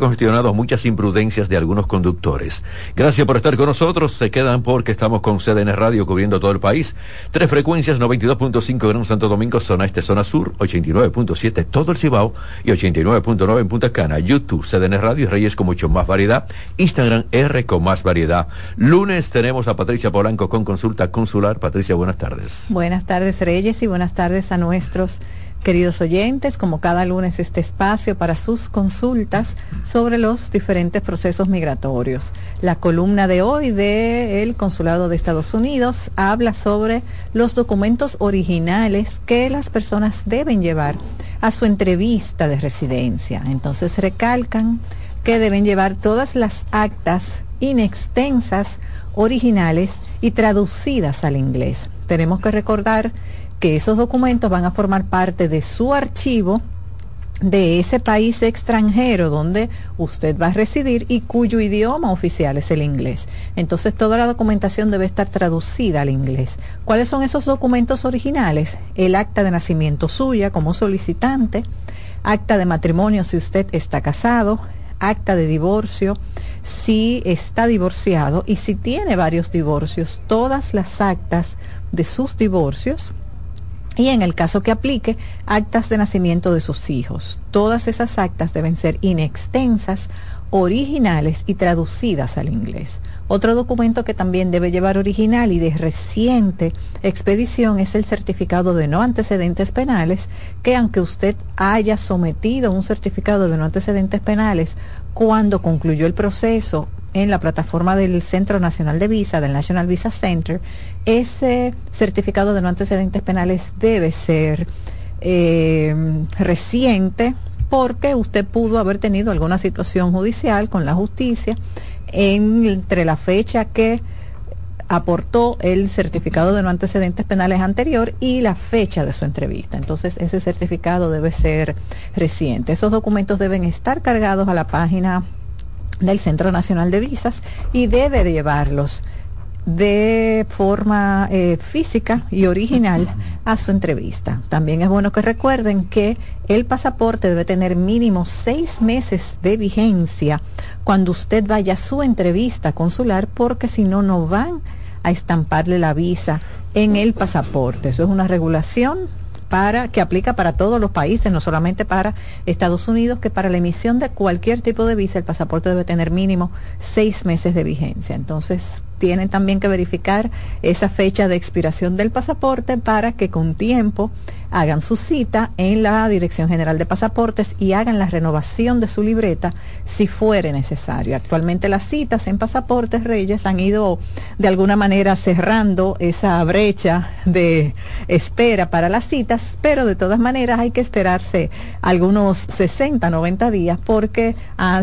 congestionado muchas imprudencias de algunos conductores. Gracias por estar con nosotros. Se quedan porque estamos con CDN Radio cubriendo todo el país. Tres frecuencias, 92.5 Gran Santo Domingo, zona este, zona sur, 89.7 todo el Cibao y 89.9 en Punta Cana. YouTube, CDN Radio y Reyes con mucho más variedad. Instagram R con más variedad. Lunes tenemos a Patricia Polanco con consulta consular. Patricia, buenas tardes. Buenas tardes Reyes y buenas tardes a nuestros Queridos oyentes, como cada lunes este espacio para sus consultas sobre los diferentes procesos migratorios. La columna de hoy del Consulado de Estados Unidos habla sobre los documentos originales que las personas deben llevar a su entrevista de residencia. Entonces recalcan que deben llevar todas las actas inextensas, originales y traducidas al inglés. Tenemos que recordar que esos documentos van a formar parte de su archivo de ese país extranjero donde usted va a residir y cuyo idioma oficial es el inglés. Entonces toda la documentación debe estar traducida al inglés. ¿Cuáles son esos documentos originales? El acta de nacimiento suya como solicitante, acta de matrimonio si usted está casado, acta de divorcio si está divorciado y si tiene varios divorcios, todas las actas de sus divorcios y en el caso que aplique, actas de nacimiento de sus hijos. Todas esas actas deben ser inextensas, originales y traducidas al inglés. Otro documento que también debe llevar original y de reciente expedición es el certificado de no antecedentes penales, que aunque usted haya sometido un certificado de no antecedentes penales cuando concluyó el proceso en la plataforma del Centro Nacional de Visa, del National Visa Center, ese certificado de no antecedentes penales debe ser eh, reciente porque usted pudo haber tenido alguna situación judicial con la justicia entre la fecha que aportó el certificado de no antecedentes penales anterior y la fecha de su entrevista. Entonces, ese certificado debe ser reciente. Esos documentos deben estar cargados a la página del Centro Nacional de Visas y debe llevarlos de forma eh, física y original a su entrevista. También es bueno que recuerden que el pasaporte debe tener mínimo seis meses de vigencia cuando usted vaya a su entrevista consular porque si no, no van a estamparle la visa en el pasaporte. Eso es una regulación para, que aplica para todos los países, no solamente para Estados Unidos, que para la emisión de cualquier tipo de visa el pasaporte debe tener mínimo seis meses de vigencia. Entonces, tienen también que verificar esa fecha de expiración del pasaporte para que con tiempo hagan su cita en la Dirección General de Pasaportes y hagan la renovación de su libreta si fuere necesario. Actualmente las citas en Pasaportes Reyes han ido de alguna manera cerrando esa brecha de espera para las citas, pero de todas maneras hay que esperarse algunos 60, 90 días porque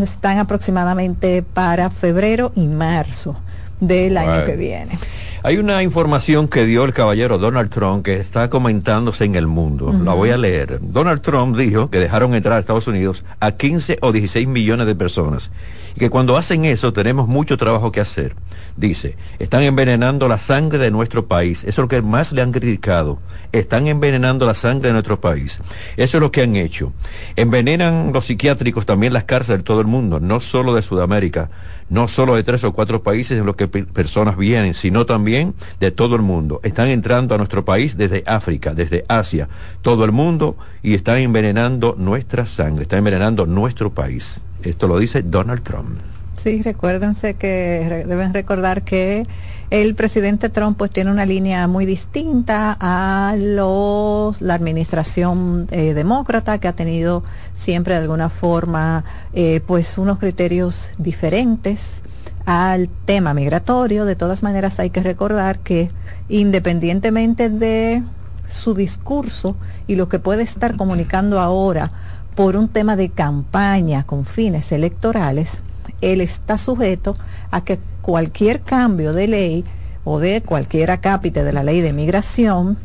están aproximadamente para febrero y marzo del año que viene. Hay una información que dio el caballero Donald Trump que está comentándose en el mundo. La voy a leer. Donald Trump dijo que dejaron entrar a Estados Unidos a 15 o 16 millones de personas y que cuando hacen eso tenemos mucho trabajo que hacer. Dice, están envenenando la sangre de nuestro país. Eso es lo que más le han criticado. Están envenenando la sangre de nuestro país. Eso es lo que han hecho. Envenenan los psiquiátricos también las cárceles de todo el mundo, no solo de Sudamérica, no solo de tres o cuatro países en los que personas vienen, sino también de todo el mundo. Están entrando a nuestro país desde África, desde Asia, todo el mundo y están envenenando nuestra sangre, están envenenando nuestro país. Esto lo dice Donald Trump. Sí, recuérdense que deben recordar que el presidente Trump pues tiene una línea muy distinta a los la administración eh, demócrata que ha tenido siempre de alguna forma eh, pues unos criterios diferentes al tema migratorio. De todas maneras hay que recordar que independientemente de su discurso y lo que puede estar comunicando ahora por un tema de campaña con fines electorales, él está sujeto a que cualquier cambio de ley o de cualquier acápite de la ley de migración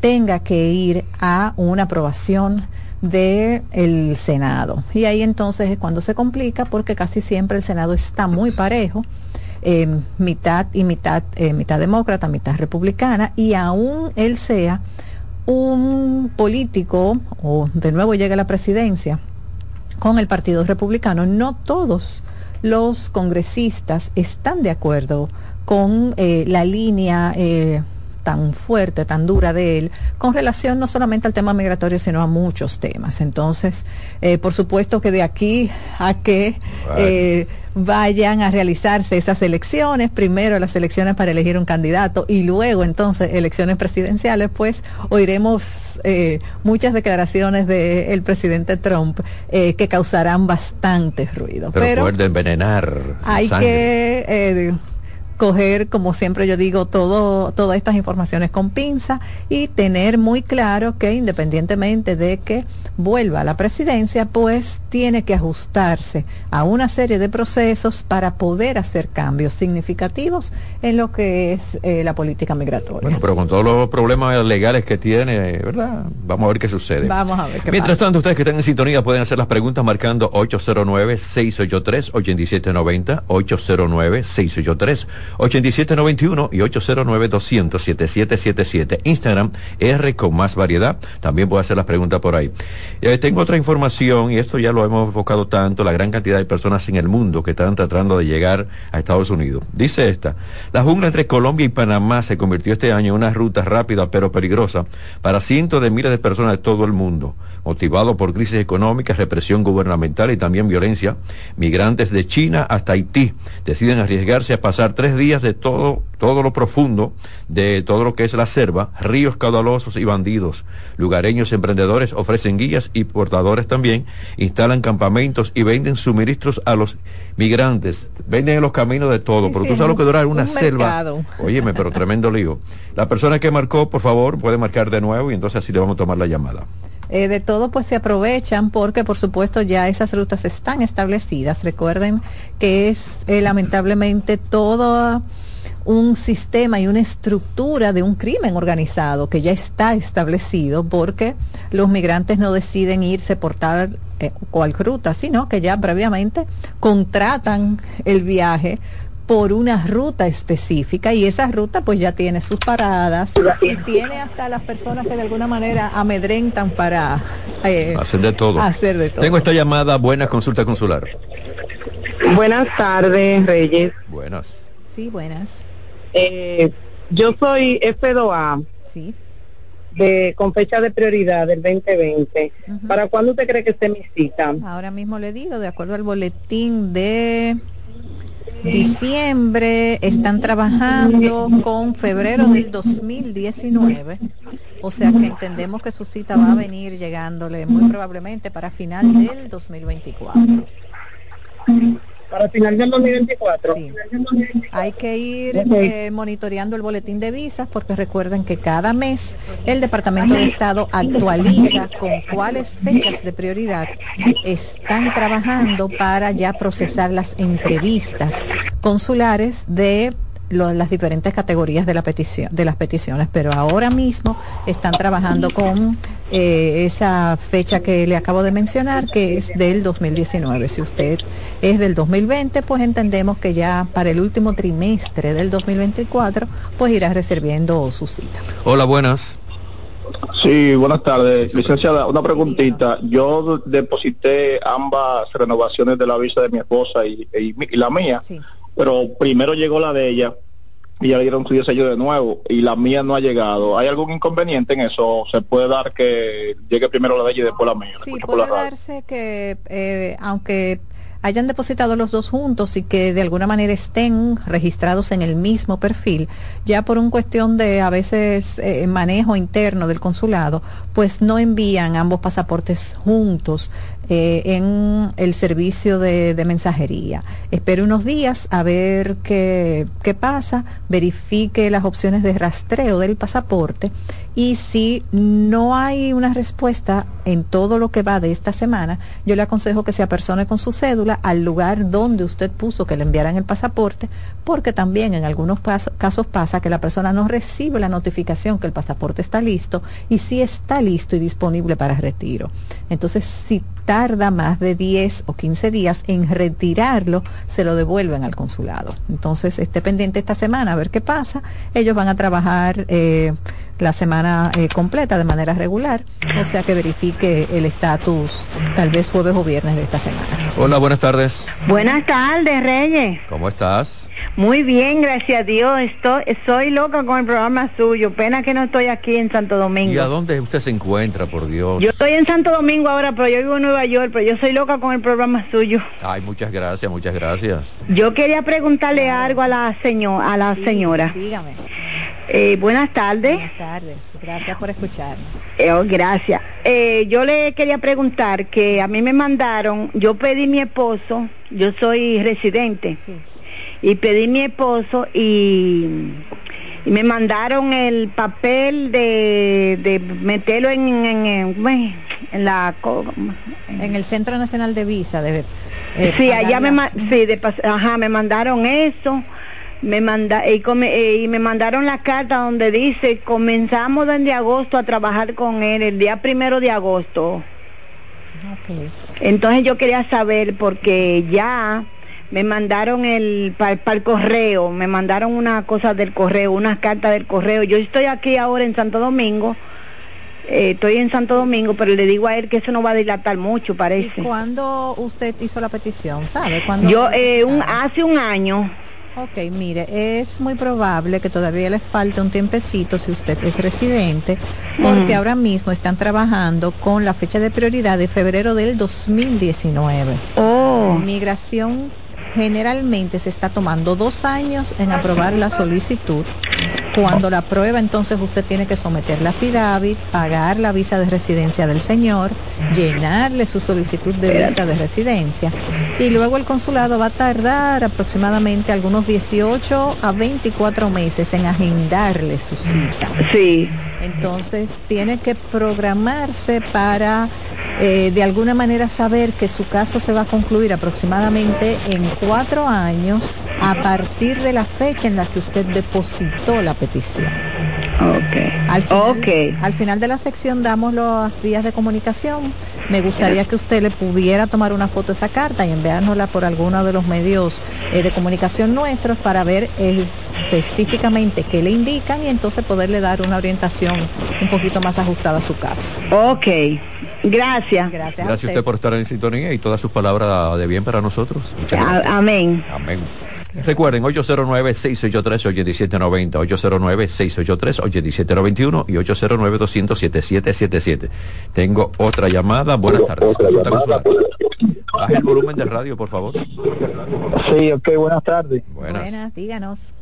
tenga que ir a una aprobación del el Senado. Y ahí entonces es cuando se complica porque casi siempre el Senado está muy parejo, eh, mitad y mitad, eh, mitad demócrata, mitad republicana, y aún él sea un político, o de nuevo llega a la presidencia, con el Partido Republicano. No todos los congresistas están de acuerdo con eh, la línea eh, tan fuerte, tan dura de él, con relación no solamente al tema migratorio, sino a muchos temas. Entonces, eh, por supuesto que de aquí a que eh, vayan a realizarse esas elecciones, primero las elecciones para elegir un candidato y luego entonces elecciones presidenciales, pues oiremos eh, muchas declaraciones del presidente Trump que causarán bastante ruido. Pero, Pero envenenar. Hay que coger, como siempre yo digo, todo, todas estas informaciones con pinza y tener muy claro que independientemente de que vuelva a la presidencia, pues tiene que ajustarse a una serie de procesos para poder hacer cambios significativos en lo que es eh, la política migratoria. Bueno, pero con todos los problemas legales que tiene, ¿verdad? Vamos a ver qué sucede. Vamos a ver qué Mientras tanto, ustedes que están en sintonía pueden hacer las preguntas marcando 809-683-8790, 809-683. 8791 y 809-200-7777. Instagram, R con más variedad. También puede hacer las preguntas por ahí. Eh, tengo otra información, y esto ya lo hemos enfocado tanto, la gran cantidad de personas en el mundo que están tratando de llegar a Estados Unidos. Dice esta, la jungla entre Colombia y Panamá se convirtió este año en una ruta rápida pero peligrosa para cientos de miles de personas de todo el mundo motivado por crisis económicas, represión gubernamental y también violencia, migrantes de China hasta Haití deciden arriesgarse a pasar tres días de todo, todo lo profundo de todo lo que es la selva, ríos caudalosos y bandidos. Lugareños emprendedores ofrecen guías y portadores también, instalan campamentos y venden suministros a los migrantes. Venden en los caminos de todo, pero tú sabes lo que dura una selva. Óyeme, pero tremendo lío. La persona que marcó, por favor, puede marcar de nuevo y entonces así le vamos a tomar la llamada. Eh, de todo pues se aprovechan porque por supuesto ya esas rutas están establecidas. Recuerden que es eh, lamentablemente todo un sistema y una estructura de un crimen organizado que ya está establecido porque los migrantes no deciden irse por tal eh, cual ruta, sino que ya previamente contratan el viaje por una ruta específica y esa ruta pues ya tiene sus paradas y tiene hasta las personas que de alguna manera amedrentan para eh, hacer de todo. Hacer de todo. Tengo esta llamada, buena consulta consular. Buenas tardes, Reyes. Buenas. Sí, buenas. Eh, yo soy F2A. Sí. De, con fecha de prioridad del 2020. ¿Para cuándo usted cree que esté mi cita? Ahora mismo le digo, de acuerdo al boletín de diciembre, están trabajando con febrero del 2019, o sea que entendemos que su cita va a venir llegándole muy probablemente para final del 2024. Para final del 2024. Sí. Hay que ir eh, monitoreando el boletín de visas porque recuerden que cada mes el Departamento de Estado actualiza con cuáles fechas de prioridad están trabajando para ya procesar las entrevistas consulares de las diferentes categorías de la petición de las peticiones pero ahora mismo están trabajando con eh, esa fecha que le acabo de mencionar que es del 2019 si usted es del 2020 pues entendemos que ya para el último trimestre del 2024 pues irá reserviendo su cita hola buenas Sí, buenas tardes. Licenciada, una preguntita. Yo deposité ambas renovaciones de la visa de mi esposa y, y la mía. Sí pero primero llegó la de ella y ya le dieron su sello de nuevo y la mía no ha llegado. ¿Hay algún inconveniente en eso? ¿Se puede dar que llegue primero la de ella y después la mía? Sí, puede darse que eh, aunque hayan depositado los dos juntos y que de alguna manera estén registrados en el mismo perfil, ya por un cuestión de a veces eh, manejo interno del consulado, pues no envían ambos pasaportes juntos eh, en el servicio de, mensajería. Espere unos días a ver qué, qué pasa, verifique las opciones de rastreo del pasaporte y si no hay una respuesta en todo lo que va de esta semana, yo le aconsejo que se apersone con su cédula al lugar donde usted puso que le enviaran el pasaporte, porque también en algunos casos pasa que la persona no recibe la notificación que el pasaporte está listo y si está listo y disponible para retiro. Entonces, si tarda más de 10 o 15 días en retirarlo, se lo devuelven al consulado. Entonces, esté pendiente esta semana a ver qué pasa. Ellos van a trabajar eh, la semana eh, completa de manera regular, o sea que verifique el estatus tal vez jueves o viernes de esta semana. Hola, buenas tardes. Buenas tardes, Reyes. ¿Cómo estás? Muy bien, gracias a Dios. Estoy, soy loca con el programa suyo. Pena que no estoy aquí en Santo Domingo. ¿Y a dónde usted se encuentra, por Dios? Yo estoy en Santo Domingo ahora, pero yo vivo en Nueva York, pero yo soy loca con el programa suyo. Ay, muchas gracias, muchas gracias. Yo quería preguntarle algo a la, señor, a la señora. Dígame. Eh, buenas tardes. Buenas tardes, gracias por escucharnos. Eh, oh, gracias. Eh, yo le quería preguntar que a mí me mandaron, yo pedí mi esposo, yo soy residente. Sí y pedí mi esposo y, me mandaron el papel de, de meterlo en, en, en, la en el Centro Nacional de Visa de eh, sí allá me sí, de, ajá, me mandaron eso me manda y, y, me mandaron la carta donde dice comenzamos desde agosto a trabajar con él el día primero de agosto okay. entonces yo quería saber porque ya me mandaron el para el correo, me mandaron una cosa del correo, unas cartas del correo. Yo estoy aquí ahora en Santo Domingo, eh, estoy en Santo Domingo, pero le digo a él que eso no va a dilatar mucho, parece. ¿Y cuándo usted hizo la petición? ¿Sabe? Yo, eh, un, hace un año. Ok, mire, es muy probable que todavía le falte un tiempecito si usted es residente, porque ahora mismo están trabajando con la fecha de prioridad de febrero del 2019. Oh. Migración generalmente se está tomando dos años en aprobar la solicitud. Cuando la prueba, entonces usted tiene que someter la FIDAVIT, pagar la visa de residencia del señor, llenarle su solicitud de visa de residencia y luego el consulado va a tardar aproximadamente algunos 18 a 24 meses en agendarle su cita. Sí. Entonces tiene que programarse para eh, de alguna manera saber que su caso se va a concluir aproximadamente en cuatro años a partir de la fecha en la que usted depositó la petición. Okay. Al final, al final de la sección damos las vías de comunicación. Me gustaría que usted le pudiera tomar una foto de esa carta y enviárnosla por alguno de los medios eh, de comunicación nuestros para ver específicamente qué le indican y entonces poderle dar una orientación un poquito más ajustada a su caso. Ok. Gracias. Gracias, Gracias a usted. por estar en sintonía y todas sus palabras de bien para nosotros. Amén. Amén. Recuerden, 809-683-8790, 809-683-8791 y 809-200-7777. Tengo otra llamada. Buenas tardes. Baja el volumen del radio, por favor. Sí, ok, buenas tardes. Buenas. Buenas, díganos.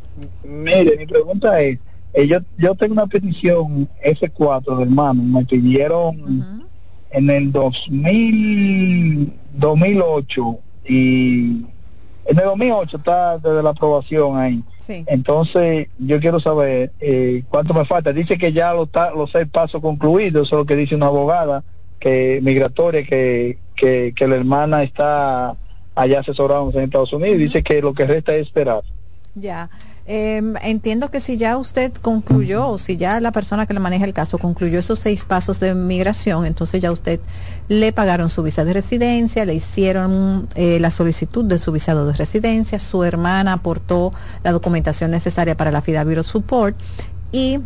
Mire, mi pregunta es, eh, yo, yo tengo una petición S4 de hermano, me pidieron en el 2000, 2008 y en el 2008 está desde la aprobación ahí. Entonces, yo quiero saber eh, cuánto me falta. Dice que ya los, los seis pasos concluidos, eso es lo que dice una abogada que migratoria que, que, que la hermana está allá asesorándose en Estados Unidos. Dice que lo que resta es esperar. Ya. Em, entiendo que si ya usted concluyó, o si ya la persona que le maneja el caso concluyó esos seis pasos de migración, entonces ya usted le pagaron su visa de residencia, le hicieron eh, la solicitud de su visado de residencia, su hermana aportó la documentación necesaria para la FIDA Bureau Support y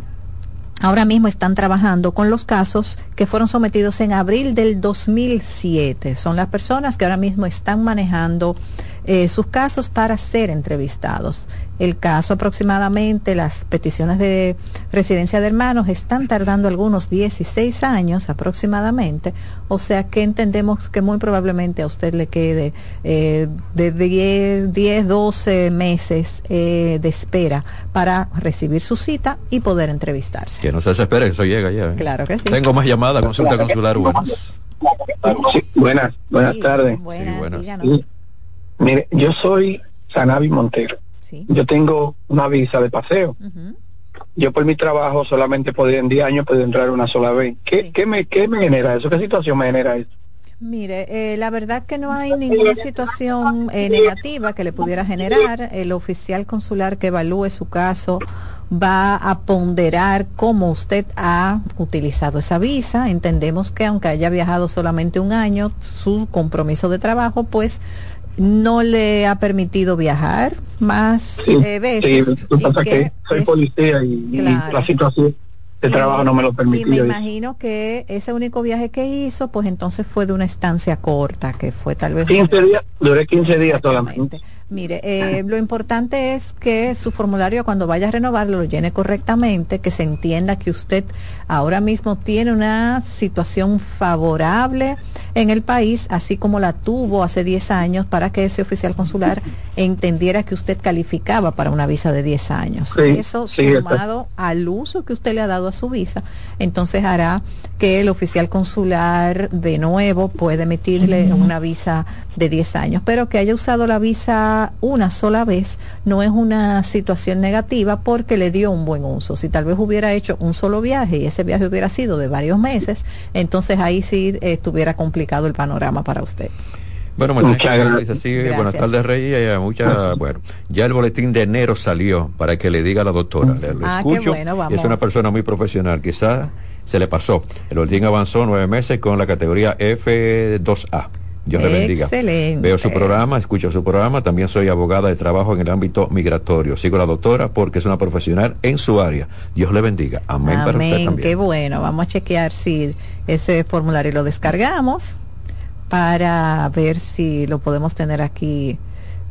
ahora mismo están trabajando con los casos que fueron sometidos en abril del 2007. Son las personas que ahora mismo están manejando eh, sus casos para ser entrevistados. El caso aproximadamente, las peticiones de residencia de hermanos están tardando algunos 16 años aproximadamente, o sea que entendemos que muy probablemente a usted le quede eh, de 10, 10, 12 meses eh, de espera para recibir su cita y poder entrevistarse. Que no se desespere, eso llega ya. Claro que sí. Tengo más llamadas, consulta consular, buenas. buenas, buenas tardes. buenas. Mire, yo soy Sanavi Montero. Yo tengo una visa de paseo. Yo por mi trabajo solamente podría en 10 años poder entrar una sola vez. ¿Qué, ¿qué, me, ¿Qué me genera eso? ¿Qué situación me genera eso? Mire, eh, la verdad que no hay ninguna situación eh, negativa que le pudiera generar. El oficial consular que evalúe su caso va a ponderar cómo usted ha utilizado esa visa. Entendemos que aunque haya viajado solamente un año, su compromiso de trabajo, pues no le ha permitido viajar más eh, veces. Sí, que soy policía y la situación el trabajo no me lo permitió. Y me imagino que ese único viaje que hizo, pues entonces fue de una estancia corta, que fue tal vez... 15 días, duré 15 días solamente. Mire, eh, lo importante es que su formulario cuando vaya a renovarlo lo llene correctamente, que se entienda que usted ahora mismo tiene una situación favorable en el país, así como la tuvo hace 10 años, para que ese oficial consular entendiera que usted calificaba para una visa de 10 años. Eso sumado al uso que usted le ha dado a su visa, entonces hará que el oficial consular de nuevo pueda emitirle una visa de 10 años, pero que haya usado la visa una sola vez no es una situación negativa porque le dio un buen uso. Si tal vez hubiera hecho un solo viaje y ese viaje hubiera sido de varios meses, entonces ahí sí estuviera complicado el panorama para usted. Bueno, muchas gracias. buenas tardes, Rey. Mucha, bueno, ya el boletín de enero salió para que le diga a la doctora. Le, ah, escucho. Es una persona muy profesional. Quizás se le pasó. El boletín avanzó nueve meses con la categoría F2A. Dios le bendiga. Veo su programa, escucho su programa. También soy abogada de trabajo en el ámbito migratorio. Sigo a la doctora porque es una profesional en su área. Dios le bendiga. Amén, para usted también. Qué bueno. Vamos a chequear si ese formulario lo descargamos para ver si lo podemos tener aquí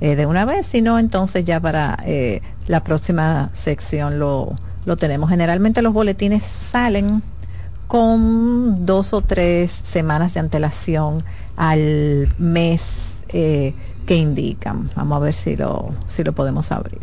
eh, de una vez. Si no, entonces ya para eh, la próxima sección lo, lo tenemos. Generalmente los boletines salen con dos o tres semanas de antelación al mes eh, que indican. Vamos a ver si lo, si lo podemos abrir.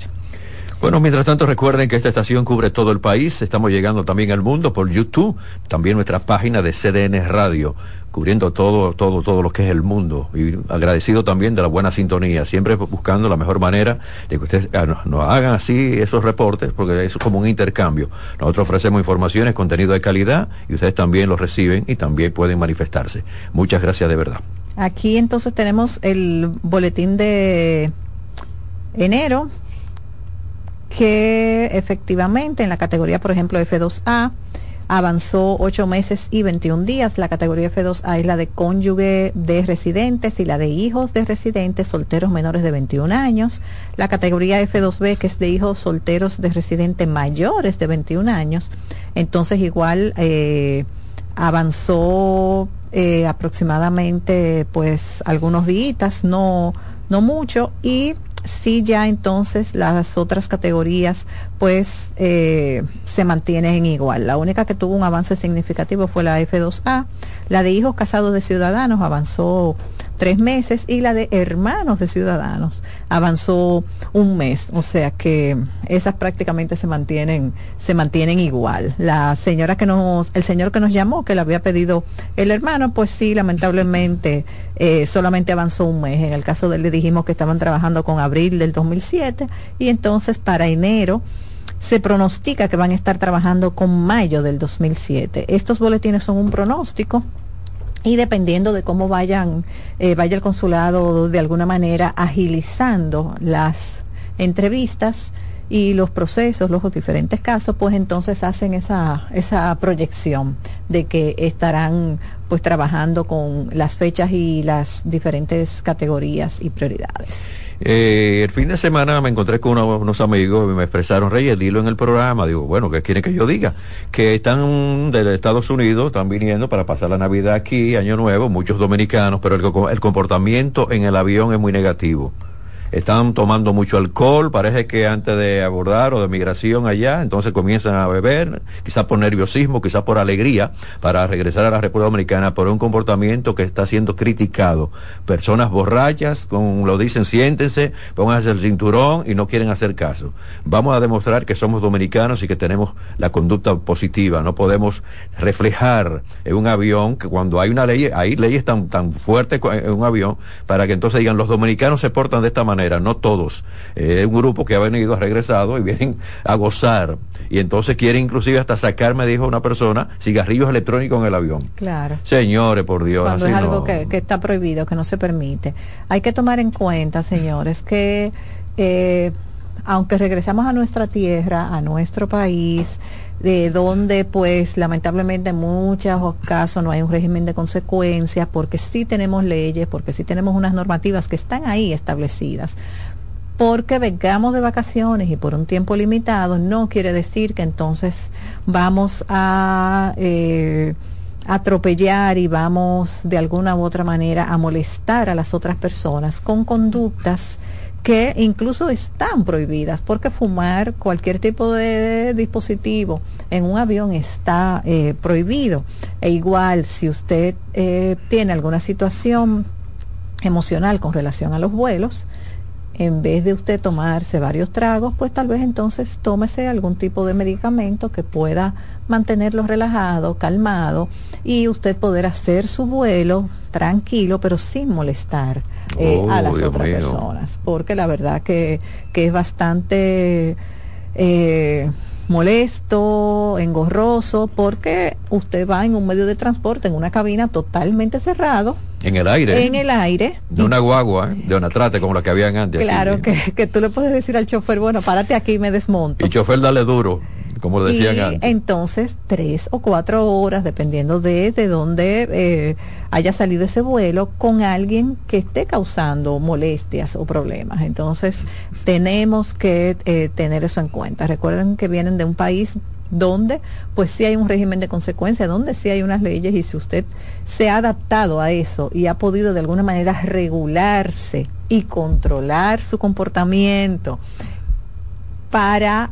Bueno, mientras tanto recuerden que esta estación cubre todo el país, estamos llegando también al mundo por YouTube, también nuestra página de CDN Radio, cubriendo todo, todo, todo lo que es el mundo. Y agradecido también de la buena sintonía, siempre buscando la mejor manera de que ustedes ah, nos, hagan así esos reportes, porque es como un intercambio. Nosotros ofrecemos informaciones, contenido de calidad, y ustedes también los reciben y también pueden manifestarse. Muchas gracias de verdad. Aquí entonces tenemos el boletín de enero que efectivamente en la categoría, por ejemplo, F2A, avanzó ocho meses y 21 días. La categoría F2A es la de cónyuge de residentes y la de hijos de residentes solteros menores de 21 años. La categoría F2B, que es de hijos solteros de residentes mayores de 21 años. Entonces, igual eh, avanzó eh, aproximadamente, pues, algunos días, no, no mucho. Y sí ya entonces las otras categorías pues eh, se mantienen igual. La única que tuvo un avance significativo fue la F2A. La de hijos casados de ciudadanos avanzó tres meses y la de hermanos de ciudadanos avanzó un mes. O sea que esas prácticamente se mantienen, se mantienen igual. La señora que nos, el señor que nos llamó, que le había pedido el hermano, pues sí, lamentablemente eh, solamente avanzó un mes. En el caso de él le dijimos que estaban trabajando con abril del 2007 y entonces para enero se pronostica que van a estar trabajando con mayo del 2007. Estos boletines son un pronóstico y dependiendo de cómo vayan eh, vaya el consulado de alguna manera agilizando las entrevistas y los procesos, los diferentes casos, pues entonces hacen esa, esa proyección de que estarán pues trabajando con las fechas y las diferentes categorías y prioridades. Eh, el fin de semana me encontré con unos amigos y me expresaron, Reyes, dilo en el programa. Digo, bueno, ¿qué quieren que yo diga? Que están de Estados Unidos, están viniendo para pasar la Navidad aquí, Año Nuevo, muchos dominicanos, pero el comportamiento en el avión es muy negativo están tomando mucho alcohol, parece que antes de abordar o de migración allá, entonces comienzan a beber, quizás por nerviosismo, quizás por alegría, para regresar a la República Dominicana por un comportamiento que está siendo criticado. Personas borrachas, con lo dicen, siéntense, pónganse el cinturón y no quieren hacer caso. Vamos a demostrar que somos dominicanos y que tenemos la conducta positiva. No podemos reflejar en un avión que cuando hay una ley, hay leyes tan, tan fuertes en un avión para que entonces digan los dominicanos se portan de esta manera manera, no todos. Un grupo que ha venido, ha regresado y vienen a gozar. Y entonces quieren inclusive hasta sacar, me dijo una persona, cigarrillos electrónicos en el avión. Claro. Señores, por Dios. Cuando es algo que, que, está prohibido, que no se permite. Hay que tomar en cuenta, señores, que eh, aunque regresamos a nuestra tierra, a nuestro país, de donde pues lamentablemente en muchos casos no hay un régimen de consecuencias, porque sí tenemos leyes, porque sí tenemos unas normativas que están ahí establecidas. Porque vengamos de vacaciones y por un tiempo limitado, no quiere decir que entonces vamos a eh, atropellar y vamos de alguna u otra manera a molestar a las otras personas con conductas que incluso están prohibidas, porque fumar cualquier tipo de dispositivo en un avión está eh, prohibido. E igual, si usted eh, tiene alguna situación emocional con relación a los vuelos, en vez de usted tomarse varios tragos, pues tal vez entonces tómese algún tipo de medicamento que pueda mantenerlo relajado, calmado y usted poder hacer su vuelo tranquilo, pero sin molestar eh, a oh, las otras personas. Porque la verdad que, que es bastante... Eh, molesto, engorroso, porque usted va en un medio de transporte, en una cabina totalmente cerrado. En el aire. En el aire. De una guagua, ¿eh? de una trate como la que habían antes. Claro, que, que, tú le puedes decir al chofer, bueno, párate aquí y me desmonto. Y chofer, dale duro como decían y antes. Entonces, tres o cuatro horas, dependiendo de, de dónde eh, haya salido ese vuelo, con alguien que esté causando molestias o problemas. Entonces, tenemos que eh, tener eso en cuenta. Recuerden que vienen de un país donde pues sí hay un régimen de consecuencia, donde sí hay unas leyes y si usted se ha adaptado a eso y ha podido de alguna manera regularse y controlar su comportamiento para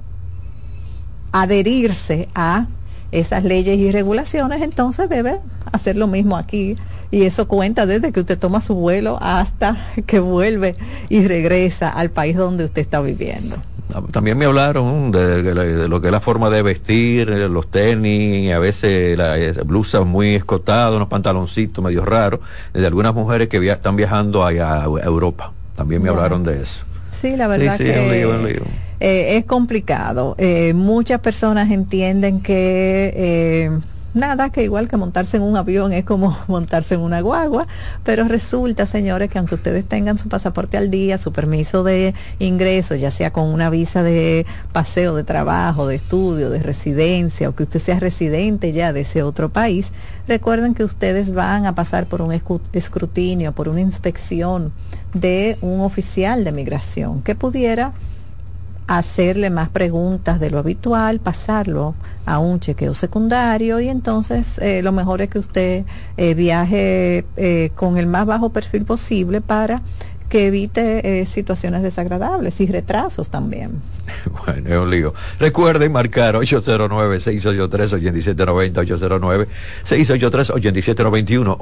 adherirse a esas leyes y regulaciones, entonces debe hacer lo mismo aquí. Y eso cuenta desde que usted toma su vuelo hasta que vuelve y regresa al país donde usted está viviendo. Ah, también me hablaron de, lo que es la forma de vestir, eh, los tenis, a veces las blusas muy escotadas, unos pantaloncitos medio raros, de algunas mujeres que están viajando allá a Europa. También me hablaron de eso. Sí, la verdad que... Eh, es complicado. Eh, muchas personas entienden que eh, nada, que igual que montarse en un avión es como montarse en una guagua, pero resulta, señores, que aunque ustedes tengan su pasaporte al día, su permiso de ingreso, ya sea con una visa de paseo, de trabajo, de estudio, de residencia, o que usted sea residente ya de ese otro país, recuerden que ustedes van a pasar por un escrutinio, por una inspección de un oficial de migración que pudiera hacerle más preguntas de lo habitual, pasarlo a un chequeo secundario y entonces eh, lo mejor es que usted eh, viaje eh, con el más bajo perfil posible para que evite situaciones desagradables y retrasos también. Bueno, es un lío. Recuerden marcar 809-683-8790, 809-683-8791,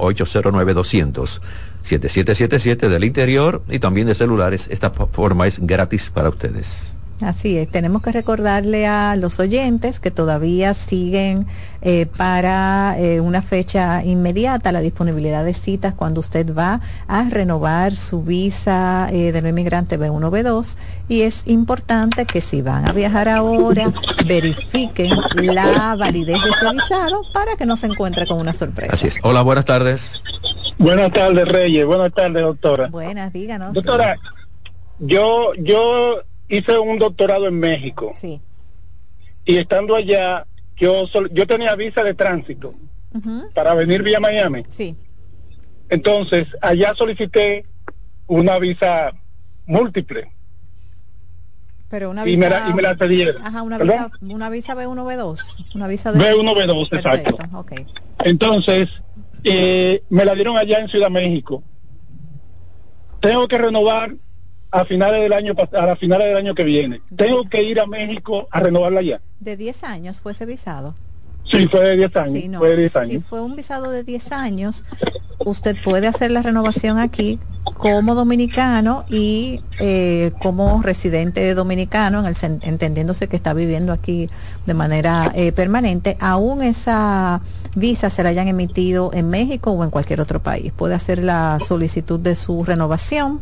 809-200-7777 del interior y también de celulares. Esta forma es gratis para ustedes. Así es, tenemos que recordarle a los oyentes que todavía siguen eh, para eh, una fecha inmediata la disponibilidad de citas cuando usted va a renovar su visa eh, de no inmigrante B1, B2 y es importante que si van a viajar ahora verifiquen la validez de ese visado para que no se encuentre con una sorpresa. Así es. Hola, buenas tardes. Buenas tardes, Reyes. Buenas tardes, doctora. Buenas, díganos. Doctora, yo, yo hice un doctorado en México. Sí. Y estando allá, yo, yo tenía visa de tránsito para venir vía Miami. Sí. Entonces, allá solicité una visa múltiple. Pero una visa... Y me la, y me la cedieron. Ajá, una visa, una visa B1, B2. Una visa de... B1, B2, exacto. Okay. Entonces, eh, me la dieron allá en Ciudad México. Tengo que renovar a finales del año a la finales del año que viene. Tengo que ir a México a renovarla ya. De 10 años fue ese visado. Sí, fue de 10 años. fue de 10 años. Si fue un visado de 10 años, usted puede hacer la renovación aquí como dominicano y eh, como residente dominicano, en el, entendiéndose que está viviendo aquí de manera eh, permanente, aún esa visa se la hayan emitido en México o en cualquier otro país. Puede hacer la solicitud de su renovación,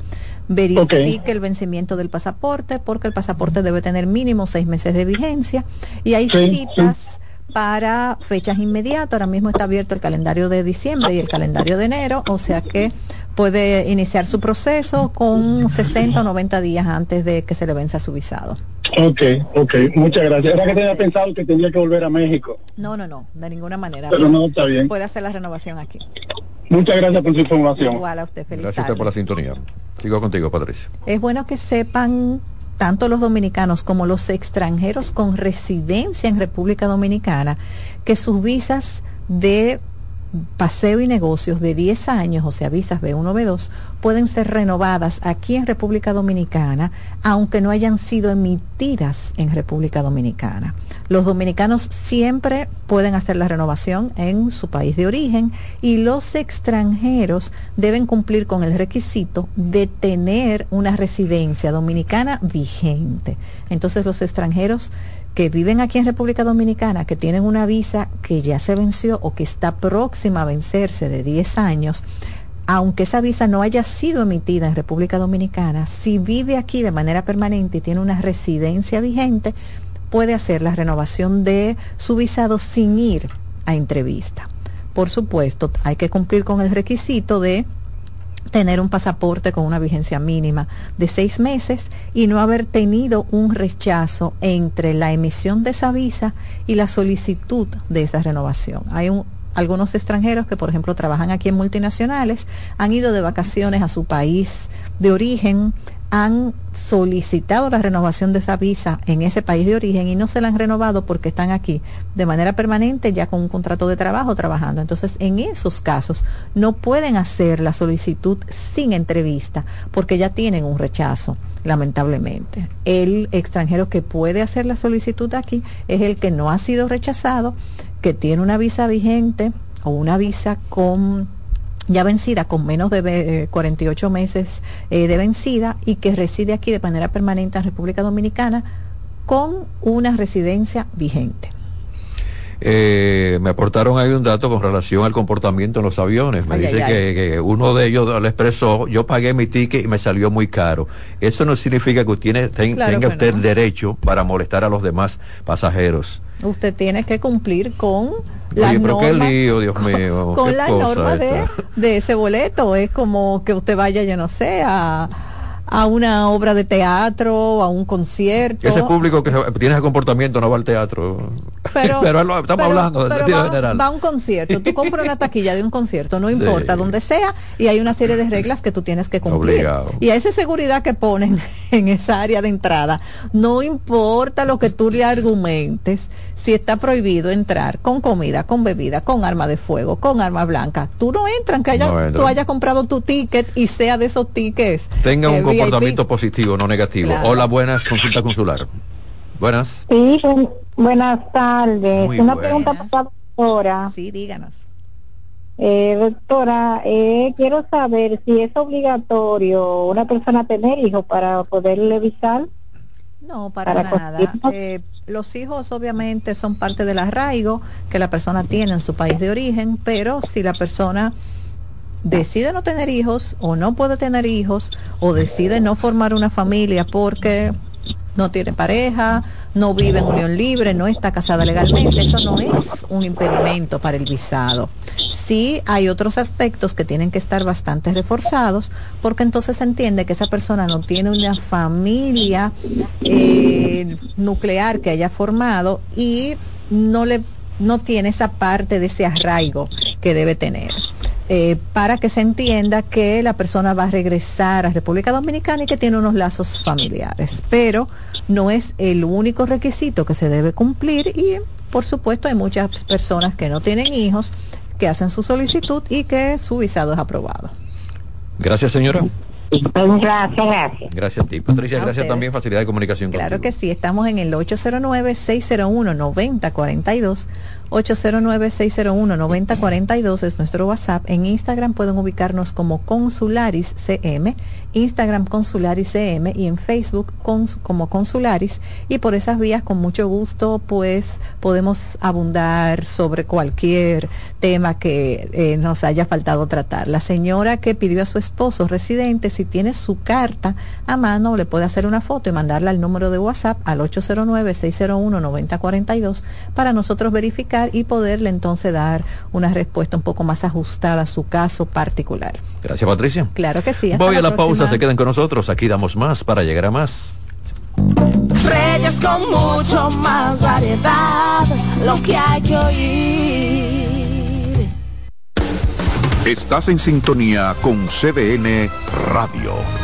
verifique el vencimiento del pasaporte, porque el pasaporte debe tener mínimo seis meses de vigencia y hay citas para fechas inmediatas. Ahora mismo está abierto el calendario de diciembre y el calendario de enero, o sea que puede iniciar su proceso con 60 o 90 días antes de que se le venza su visado. Ok, ok, muchas gracias. Era que tenía pensado que tenía que volver a México. No, no, no, de ninguna manera. Pero no, está bien. Puede hacer la renovación aquí. Muchas gracias por su información. Igual a usted, feliz Gracias por la sintonía. Sigo contigo, Patricia. Es bueno que sepan tanto los dominicanos como los extranjeros con residencia en República Dominicana, que sus visas de paseo y negocios de 10 años, o sea, visas B1, B2, pueden ser renovadas aquí en República Dominicana, aunque no hayan sido emitidas en República Dominicana. Los dominicanos siempre pueden hacer la renovación en su país de origen y los extranjeros deben cumplir con el requisito de tener una residencia dominicana vigente. Entonces los extranjeros que viven aquí en República Dominicana, que tienen una visa que ya se venció o que está próxima a vencerse de 10 años, aunque esa visa no haya sido emitida en República Dominicana, si vive aquí de manera permanente y tiene una residencia vigente, puede hacer la renovación de su visado sin ir a entrevista. Por supuesto, hay que cumplir con el requisito de tener un pasaporte con una vigencia mínima de seis meses y no haber tenido un rechazo entre la emisión de esa visa y la solicitud de esa renovación. Hay algunos extranjeros que, por ejemplo, trabajan aquí en multinacionales, han ido de vacaciones a su país de origen, han solicitado la renovación de esa visa en ese país de origen y no se la han renovado porque están aquí de manera permanente ya con un contrato de trabajo trabajando. Entonces, en esos casos no pueden hacer la solicitud sin entrevista porque ya tienen un rechazo, lamentablemente. El extranjero que puede hacer la solicitud aquí es el que no ha sido rechazado, que tiene una visa vigente o una visa con ya vencida con menos de 48 eh, meses eh, de vencida y que reside aquí de manera permanente en República Dominicana con una residencia vigente. Eh, me aportaron ahí un dato con relación al comportamiento en los aviones. Me dice que, uno de ellos le expresó, yo pagué mi ticket y me salió muy caro. Eso no significa que usted tenga usted derecho para molestar a los demás pasajeros. Usted tiene que cumplir con la norma, Dios mío. Con la norma de, de, ese boleto. Es como que usted vaya, yo no sé, a a una obra de teatro, a un concierto. Ese público que tiene ese comportamiento no va al teatro. Pero, estamos hablando del sentido general. Va a un concierto, tú compras una taquilla de un concierto, no importa donde sea, y hay una serie de reglas que tú tienes que cumplir. Y a esa seguridad que ponen en esa área de entrada, no importa lo que tú le argumentes, si está prohibido entrar con comida, con bebida, con arma de fuego, con arma blanca, tú no entras, que haya, tú hayas comprado tu ticket y sea de esos tickets. Tenga un comportamiento positivo, no negativo. Hola, buenas, consulta consular. Buenas. Sí, buenas tardes. Una pregunta para la doctora. Sí, díganos. Eh, doctora, eh, quiero saber si es obligatorio una persona tener hijos para poderle visar. No, para, nada. Eh, los hijos obviamente son parte del arraigo que la persona tiene en su país de origen, pero si la persona decide no tener hijos o no puede tener hijos o decide no formar una familia porque no tiene pareja, no vive en unión libre, no está casada legalmente, eso no es un impedimento para el visado. Sí hay otros aspectos que tienen que estar bastante reforzados porque entonces se entiende que esa persona no tiene una familia eh, nuclear que haya formado y no le no tiene esa parte de ese arraigo que debe tener. Eh, para que se entienda que la persona va a regresar a República Dominicana y que tiene unos lazos familiares. Pero no es el único requisito que se debe cumplir y, por supuesto, hay muchas personas que no tienen hijos, que hacen su solicitud y que su visado es aprobado. Gracias, señora. Gracias, gracias. Gracias a ti. Patricia, gracias también, facilidad de comunicación. Claro que sí, estamos en el 809-601-9042 809-601-9042 es nuestro WhatsApp. En Instagram pueden ubicarnos como Consularis CM, Instagram Consularis CM y en Facebook como Consularis. Y por esas vías, con mucho gusto, pues podemos abundar sobre cualquier tema que eh, nos haya faltado tratar. La señora que pidió a su esposo residente, si tiene su carta a mano, le puede hacer una foto y mandarla al número de WhatsApp al 809-601-9042 para nosotros verificar y poderle entonces dar una respuesta un poco más ajustada a su caso particular. Gracias, Patricia. Claro que sí. Voy a la pausa, se quedan con nosotros. Aquí damos más para llegar a más. Reyes con mucho más variedad, lo que hay que oír. Estás en sintonía con CDN Radio.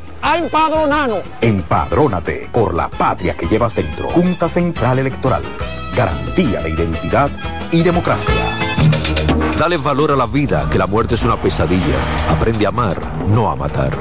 a empadronarnos. Empadrónate por la patria que llevas dentro. Junta Central Electoral. Garantía de identidad y democracia. Dale valor a la vida, que la muerte es una pesadilla. Aprende a amar, no a matar.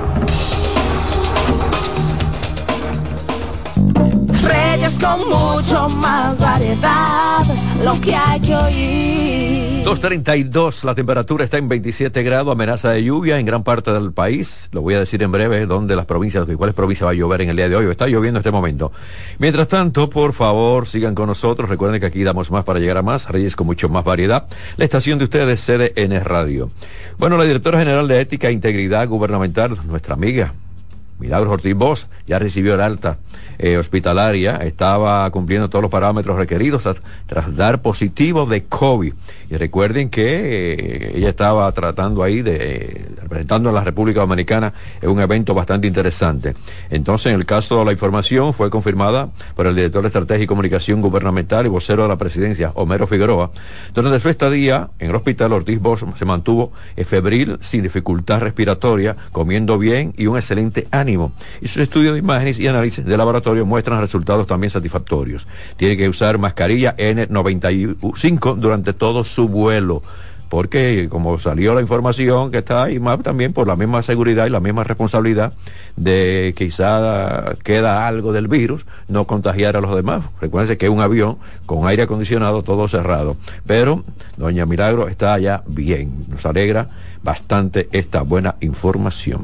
Reyes con mucho más variedad, lo que hay que oír. 2.32, la temperatura está en 27 grados, amenaza de lluvia en gran parte del país. Lo voy a decir en breve dónde las provincias, de cuáles provincias va a llover en el día de hoy, está lloviendo en este momento. Mientras tanto, por favor, sigan con nosotros. Recuerden que aquí damos más para llegar a más, Reyes con mucho más variedad. La estación de ustedes, CDN Radio. Bueno, la directora general de Ética e Integridad Gubernamental, nuestra amiga, Milagros Ortiz Bosch, ya recibió el alta eh, hospitalaria, estaba cumpliendo todos los parámetros requeridos tras dar positivo de COVID. Y recuerden que eh, ella estaba tratando ahí de, representando a la República Dominicana en un evento bastante interesante. Entonces, en el caso de la información, fue confirmada por el director de Estrategia y Comunicación Gubernamental y vocero de la presidencia, Homero Figueroa. Durante su estadía en el hospital, Ortiz Bosch se mantuvo febril, sin dificultad respiratoria, comiendo bien y un excelente ánimo. Y sus estudios de imágenes y análisis de laboratorio muestran resultados también satisfactorios. Tiene que usar mascarilla N95 durante todo su vuelo porque como salió la información que está ahí, más también por la misma seguridad y la misma responsabilidad de quizá queda algo del virus, no contagiar a los demás. Recuerden que es un avión con aire acondicionado todo cerrado, pero doña Milagro está ya bien, nos alegra bastante esta buena información.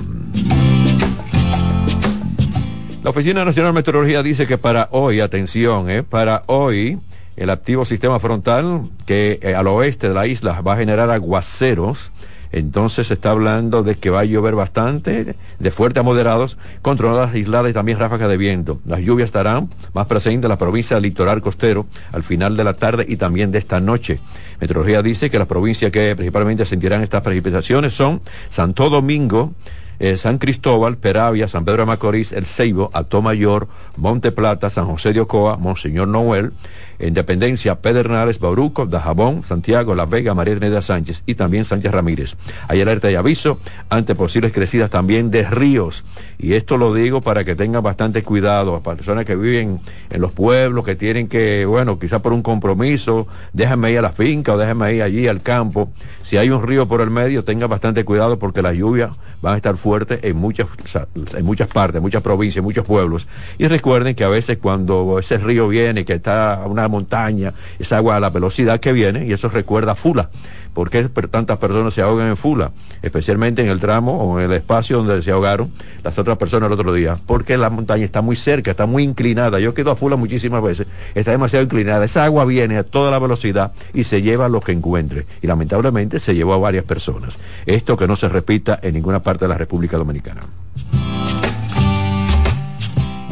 La Oficina Nacional de Meteorología dice que para hoy, atención, eh, para hoy, el activo sistema frontal que eh, al oeste de la isla va a generar aguaceros entonces se está hablando de que va a llover bastante, de fuerte a moderados, controladas aisladas y también ráfagas de viento. Las lluvias estarán más presentes en la provincia del litoral costero al final de la tarde y también de esta noche. Meteorología dice que las provincias que principalmente sentirán estas precipitaciones son Santo Domingo, eh, San Cristóbal, Peravia, San Pedro de Macorís, El Ceibo, Mayor, Monte Plata, San José de Ocoa, Monseñor Noel, Independencia, Pedernales, Bauruco, Dajabón, Santiago, La Vega, María Trinidad Sánchez y también Sánchez Ramírez. Hay alerta y aviso ante posibles crecidas también de ríos. Y esto lo digo para que tengan bastante cuidado. Para personas que viven en los pueblos, que tienen que, bueno, quizás por un compromiso, déjenme ir a la finca o déjenme ir allí al campo. Si hay un río por el medio, tengan bastante cuidado porque las lluvias van a estar fuertes en muchas, en muchas partes, muchas provincias, muchos pueblos. Y recuerden que a veces cuando ese río viene, que está a una montaña, esa agua a la velocidad que viene, y eso recuerda a Fula. ¿Por qué tantas personas se ahogan en Fula? Especialmente en el tramo o en el espacio donde se ahogaron las otras personas el otro día. Porque la montaña está muy cerca, está muy inclinada. Yo quedo a Fula muchísimas veces. Está demasiado inclinada. Esa agua viene a toda la velocidad y se lleva a lo que encuentre. Y lamentablemente se llevó a varias personas. Esto que no se repita en ninguna parte de la República Dominicana.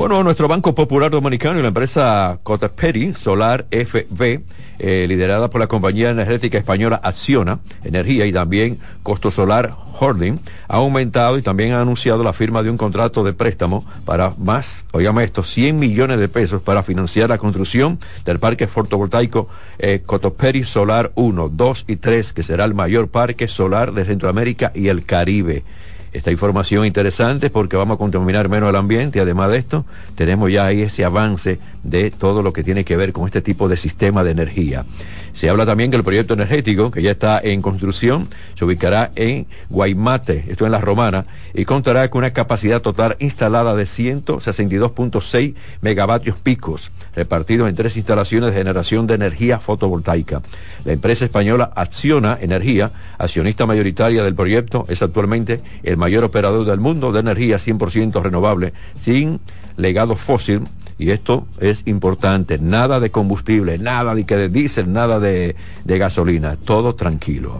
Bueno, nuestro Banco Popular Dominicano y la empresa Cotaperi Solar FB, eh, liderada por la compañía energética española Acciona Energía y también Costo Solar Holding, ha aumentado y también ha anunciado la firma de un contrato de préstamo para más, oígame esto, 100 millones de pesos para financiar la construcción del parque fotovoltaico eh, Cotoperi Solar 1, 2 y 3, que será el mayor parque solar de Centroamérica y el Caribe esta información interesante porque vamos a contaminar menos el ambiente además de esto tenemos ya ahí ese avance de todo lo que tiene que ver con este tipo de sistema de energía. Se habla también que el proyecto energético que ya está en construcción se ubicará en Guaymate, esto en la Romana, y contará con una capacidad total instalada de 162.6 megavatios picos, repartidos en tres instalaciones de generación de energía fotovoltaica. La empresa española Acciona Energía, accionista mayoritaria del proyecto, es actualmente el mayor operador del mundo de energía 100% renovable, sin legado fósil y esto es importante, nada de combustible, nada de que de diésel, nada de, de gasolina, todo tranquilo.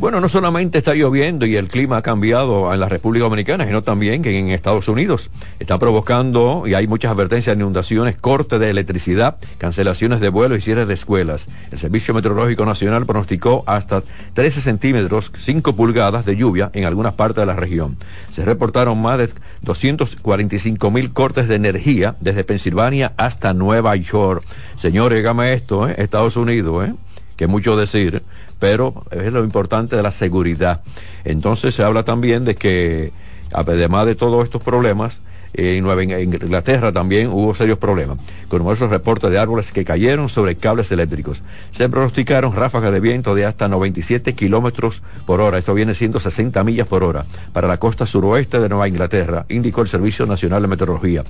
Bueno, no solamente está lloviendo y el clima ha cambiado en la República Dominicana, sino también que en Estados Unidos está provocando, y hay muchas advertencias de inundaciones, corte de electricidad, cancelaciones de vuelos y cierres de escuelas. El Servicio Meteorológico Nacional pronosticó hasta 13 centímetros, 5 pulgadas de lluvia en algunas partes de la región. Se reportaron más de 245 mil cortes de energía desde Pensilvania hasta Nueva York. Señores, dígame esto, ¿eh? Estados Unidos, ¿eh? Que mucho decir, pero es lo importante de la seguridad. Entonces se habla también de que, además de todos estos problemas, en Nueva Inglaterra también hubo serios problemas, con numerosos reportes de árboles que cayeron sobre cables eléctricos. Se pronosticaron ráfagas de viento de hasta 97 kilómetros por hora, esto viene siendo 60 millas por hora, para la costa suroeste de Nueva Inglaterra, indicó el Servicio Nacional de Meteorología.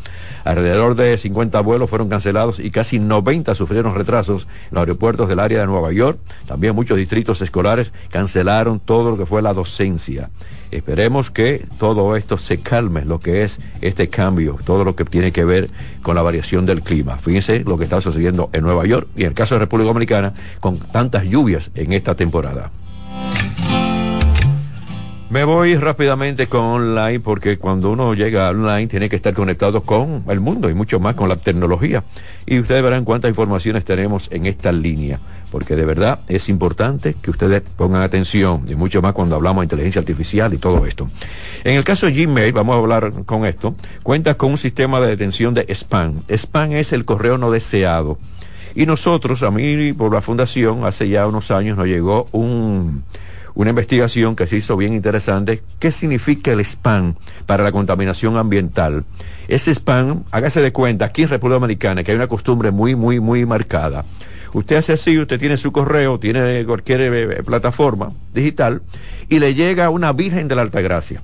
Alrededor de 50 vuelos fueron cancelados y casi 90 sufrieron retrasos en los aeropuertos del área de Nueva York. También muchos distritos escolares cancelaron todo lo que fue la docencia. Esperemos que todo esto se calme, lo que es este cambio, todo lo que tiene que ver con la variación del clima. Fíjense lo que está sucediendo en Nueva York y en el caso de República Dominicana con tantas lluvias en esta temporada. Me voy rápidamente con online porque cuando uno llega online tiene que estar conectado con el mundo y mucho más con la tecnología. Y ustedes verán cuántas informaciones tenemos en esta línea porque de verdad es importante que ustedes pongan atención, y mucho más cuando hablamos de inteligencia artificial y todo esto. En el caso de Gmail, vamos a hablar con esto, cuenta con un sistema de detención de spam. Spam es el correo no deseado. Y nosotros, a mí por la fundación, hace ya unos años nos llegó un, una investigación que se hizo bien interesante. ¿Qué significa el spam para la contaminación ambiental? Ese spam, hágase de cuenta, aquí en República Dominicana, que hay una costumbre muy, muy, muy marcada Usted hace así, usted tiene su correo, tiene cualquier eh, eh, plataforma digital y le llega una Virgen de la Altagracia.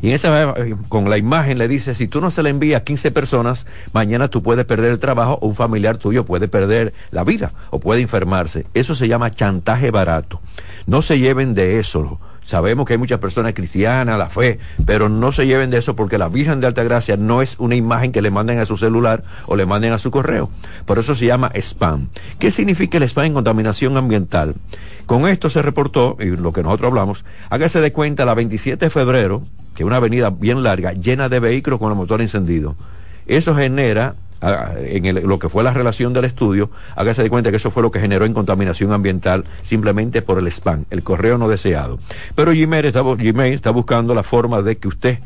Y en esa, eh, con la imagen le dice, si tú no se le envías a 15 personas, mañana tú puedes perder el trabajo o un familiar tuyo puede perder la vida o puede enfermarse. Eso se llama chantaje barato. No se lleven de eso Sabemos que hay muchas personas cristianas, la fe, pero no se lleven de eso porque la Virgen de Altagracia no es una imagen que le manden a su celular o le manden a su correo. Por eso se llama spam. ¿Qué significa el spam en contaminación ambiental? Con esto se reportó, y lo que nosotros hablamos, hágase de cuenta la 27 de febrero, que es una avenida bien larga, llena de vehículos con el motor encendido. Eso genera en lo que fue la relación del estudio, hágase de cuenta que eso fue lo que generó en contaminación ambiental simplemente por el spam, el correo no deseado. Pero Gmail está, Gmail está buscando la forma de que usted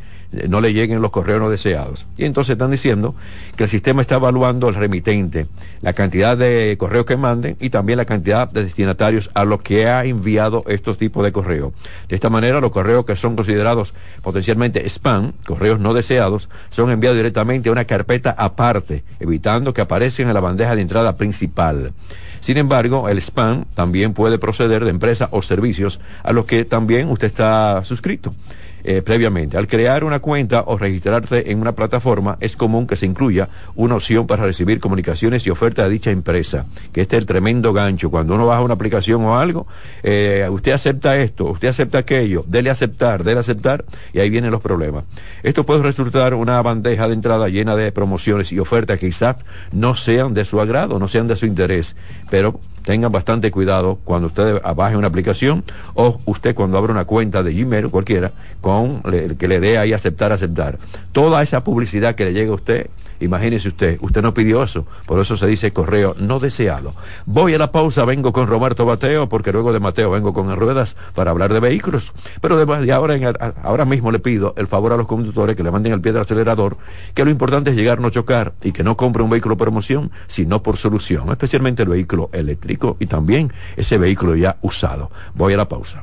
no le lleguen los correos no deseados. Y entonces están diciendo que el sistema está evaluando el remitente, la cantidad de correos que manden y también la cantidad de destinatarios a los que ha enviado estos tipos de correos. De esta manera, los correos que son considerados potencialmente spam, correos no deseados, son enviados directamente a una carpeta aparte, evitando que aparezcan en la bandeja de entrada principal. Sin embargo, el spam también puede proceder de empresas o servicios a los que también usted está suscrito. Eh, previamente. Al crear una cuenta o registrarse en una plataforma, es común que se incluya una opción para recibir comunicaciones y ofertas de dicha empresa, que este es el tremendo gancho. Cuando uno baja una aplicación o algo, eh, usted acepta esto, usted acepta aquello, dele aceptar, dele aceptar, y ahí vienen los problemas. Esto puede resultar una bandeja de entrada llena de promociones y ofertas que quizás no sean de su agrado, no sean de su interés, pero tengan bastante cuidado cuando usted baje una aplicación o usted cuando abra una cuenta de Gmail cualquiera con que le dé ahí aceptar aceptar toda esa publicidad que le llega a usted Imagínese usted, usted no pidió eso, por eso se dice correo no deseado. Voy a la pausa, vengo con Roberto Mateo, porque luego de Mateo vengo con ruedas para hablar de vehículos. Pero de, ahora, en, ahora mismo le pido el favor a los conductores que le manden al pie del acelerador, que lo importante es llegar, no chocar y que no compre un vehículo por emoción, sino por solución, especialmente el vehículo eléctrico y también ese vehículo ya usado. Voy a la pausa.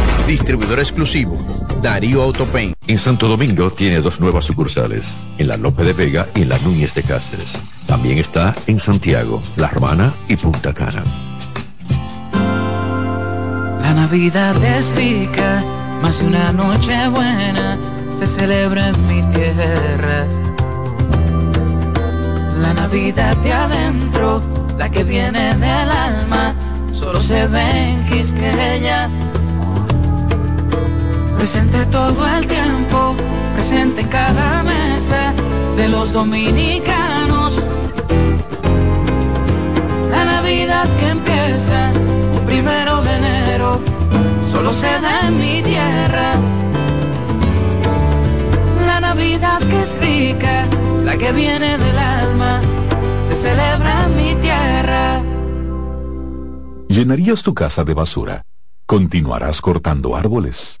distribuidor exclusivo, Darío Autopain. En Santo Domingo tiene dos nuevas sucursales, en la Lope de Vega y en la Núñez de Cáceres. También está en Santiago, La Romana y Punta Cana. La Navidad es rica, más de una noche buena se celebra en mi tierra. La Navidad de adentro, la que viene del alma, solo se ve en Quisqueya. Presente todo el tiempo, presente en cada mesa de los dominicanos Navidad que empieza un primero de enero solo se da en mi tierra. La Navidad que es rica, la que viene del alma, se celebra en mi tierra. ¿Llenarías tu casa de basura? ¿Continuarás cortando árboles?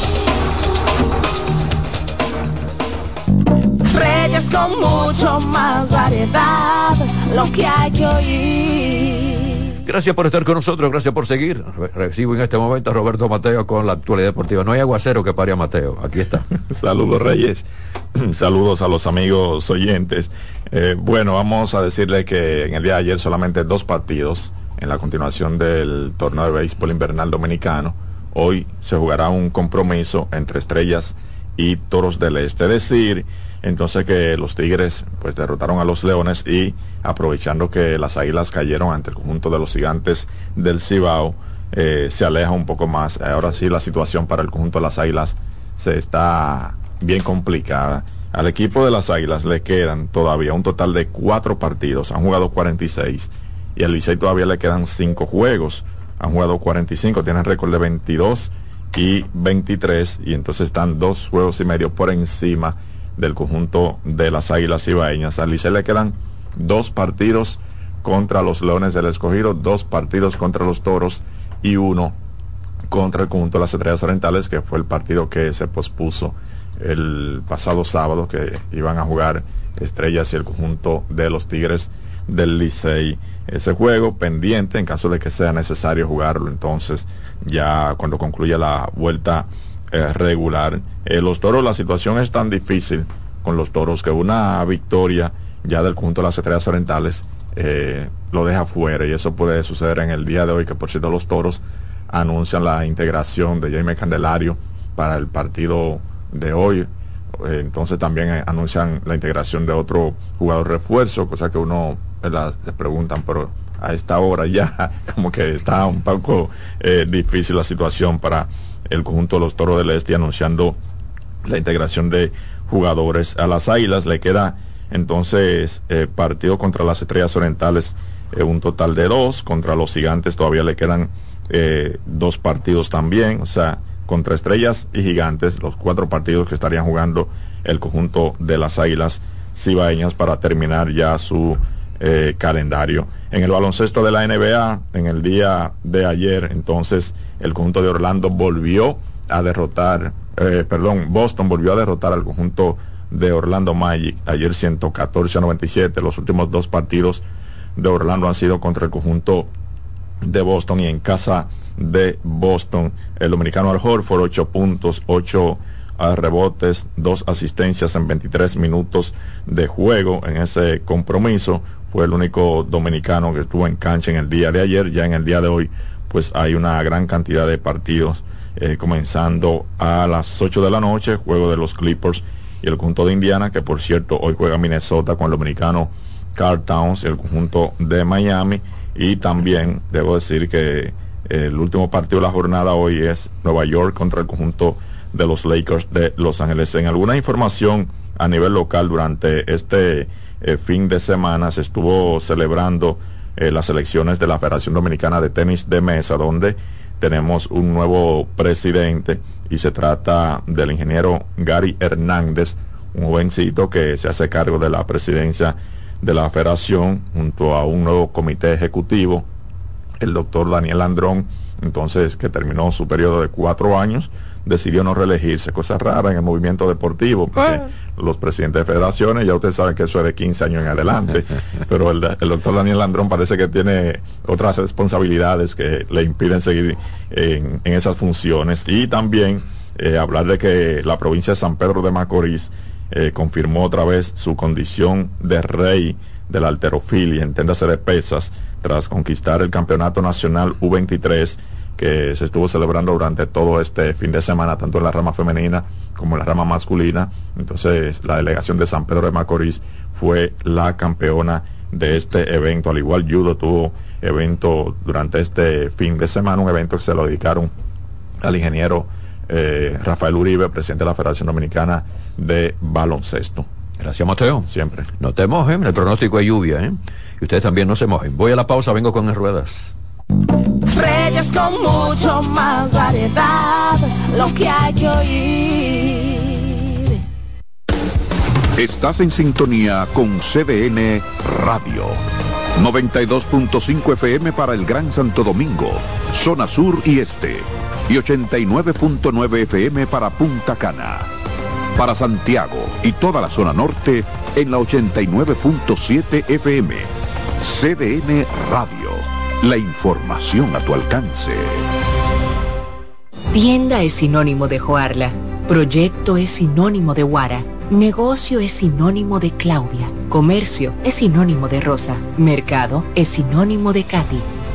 Con mucho más variedad, lo que hay que oír. Gracias por estar con nosotros, gracias por seguir. Recibo en este momento a Roberto Mateo con la actualidad deportiva. No hay aguacero que pare a Mateo, aquí está. Saludos Reyes, saludos a los amigos oyentes. Eh, bueno, vamos a decirle que en el día de ayer solamente dos partidos en la continuación del torneo de béisbol invernal dominicano, hoy se jugará un compromiso entre Estrellas y Toros del Este. Es decir, entonces que los Tigres pues derrotaron a los Leones y aprovechando que las Águilas cayeron ante el conjunto de los gigantes del Cibao, eh, se aleja un poco más. Ahora sí la situación para el conjunto de las Águilas se está bien complicada. Al equipo de las Águilas le quedan todavía un total de cuatro partidos, han jugado 46 y al Licey todavía le quedan cinco juegos, han jugado 45, tienen récord de 22 y 23 y entonces están dos juegos y medio por encima del conjunto de las Águilas Ibaeñas. Al Licey le quedan dos partidos contra los Leones del Escogido, dos partidos contra los Toros y uno contra el conjunto de las Estrellas Orientales, que fue el partido que se pospuso el pasado sábado, que iban a jugar Estrellas y el conjunto de los Tigres del Licey. Ese juego pendiente en caso de que sea necesario jugarlo, entonces ya cuando concluya la vuelta eh, regular. Eh, los toros, la situación es tan difícil con los toros que una victoria ya del conjunto de las estrellas orientales eh, lo deja fuera y eso puede suceder en el día de hoy que por cierto los toros anuncian la integración de Jaime Candelario para el partido de hoy entonces también anuncian la integración de otro jugador refuerzo cosa que uno se preguntan pero a esta hora ya como que está un poco difícil la situación para el conjunto de los Toros del Este anunciando la integración de jugadores a las Águilas. Le queda entonces eh, partido contra las Estrellas Orientales, eh, un total de dos. Contra los Gigantes todavía le quedan eh, dos partidos también. O sea, contra Estrellas y Gigantes, los cuatro partidos que estarían jugando el conjunto de las Águilas Cibaeñas para terminar ya su calendario. En el baloncesto de la NBA, en el día de ayer, entonces el conjunto de Orlando volvió a derrotar, eh, perdón, Boston volvió a derrotar al conjunto de Orlando Magic. Ayer 114 a 97. Los últimos dos partidos de Orlando han sido contra el conjunto de Boston y en casa de Boston. El dominicano Al Horford, 8 puntos, 8 rebotes, dos asistencias en 23 minutos de juego en ese compromiso fue el único dominicano que estuvo en cancha en el día de ayer, ya en el día de hoy pues hay una gran cantidad de partidos eh, comenzando a las 8 de la noche, juego de los Clippers y el conjunto de Indiana, que por cierto hoy juega Minnesota con el dominicano Carl Towns el conjunto de Miami y también debo decir que el último partido de la jornada hoy es Nueva York contra el conjunto de los Lakers de Los Ángeles. En alguna información a nivel local durante este eh, fin de semana se estuvo celebrando eh, las elecciones de la Federación Dominicana de Tenis de Mesa, donde tenemos un nuevo presidente y se trata del ingeniero Gary Hernández, un jovencito que se hace cargo de la presidencia de la federación junto a un nuevo comité ejecutivo, el doctor Daniel Andrón, entonces que terminó su periodo de cuatro años decidió no reelegirse, cosa rara en el movimiento deportivo, porque los presidentes de federaciones, ya ustedes saben que eso es de 15 años en adelante, pero el, doctor Daniel Landrón parece que tiene otras responsabilidades que le impiden seguir en, esas funciones. Y también eh, hablar de que la provincia de San Pedro de Macorís eh, confirmó otra vez su condición de rey de la alterofilia, enténdase de pesas, tras conquistar el campeonato nacional U23 que se estuvo celebrando durante todo este fin de semana, tanto en la rama femenina como en la rama masculina. Entonces, la delegación de San Pedro de Macorís fue la campeona de este evento. Al igual, Judo tuvo evento durante este fin de semana, un evento que se lo dedicaron al ingeniero eh, Rafael Uribe, presidente de la Federación Dominicana de Baloncesto. Gracias, Mateo. Siempre. No te mojen, el pronóstico es lluvia, ¿eh? Y ustedes también no se mojen. Voy a la pausa, vengo con las ruedas. Reyes con mucho más variedad, lo que hay que oír. Estás en sintonía con CDN Radio. 92.5 FM para el Gran Santo Domingo, zona sur y este. Y 89.9 FM para Punta Cana. Para Santiago y toda la zona norte en la 89.7 FM. CDN Radio la información a tu alcance. Tienda es sinónimo de Joarla. Proyecto es sinónimo de Guara. Negocio es sinónimo de Claudia. Comercio es sinónimo de Rosa. Mercado es sinónimo de Katy.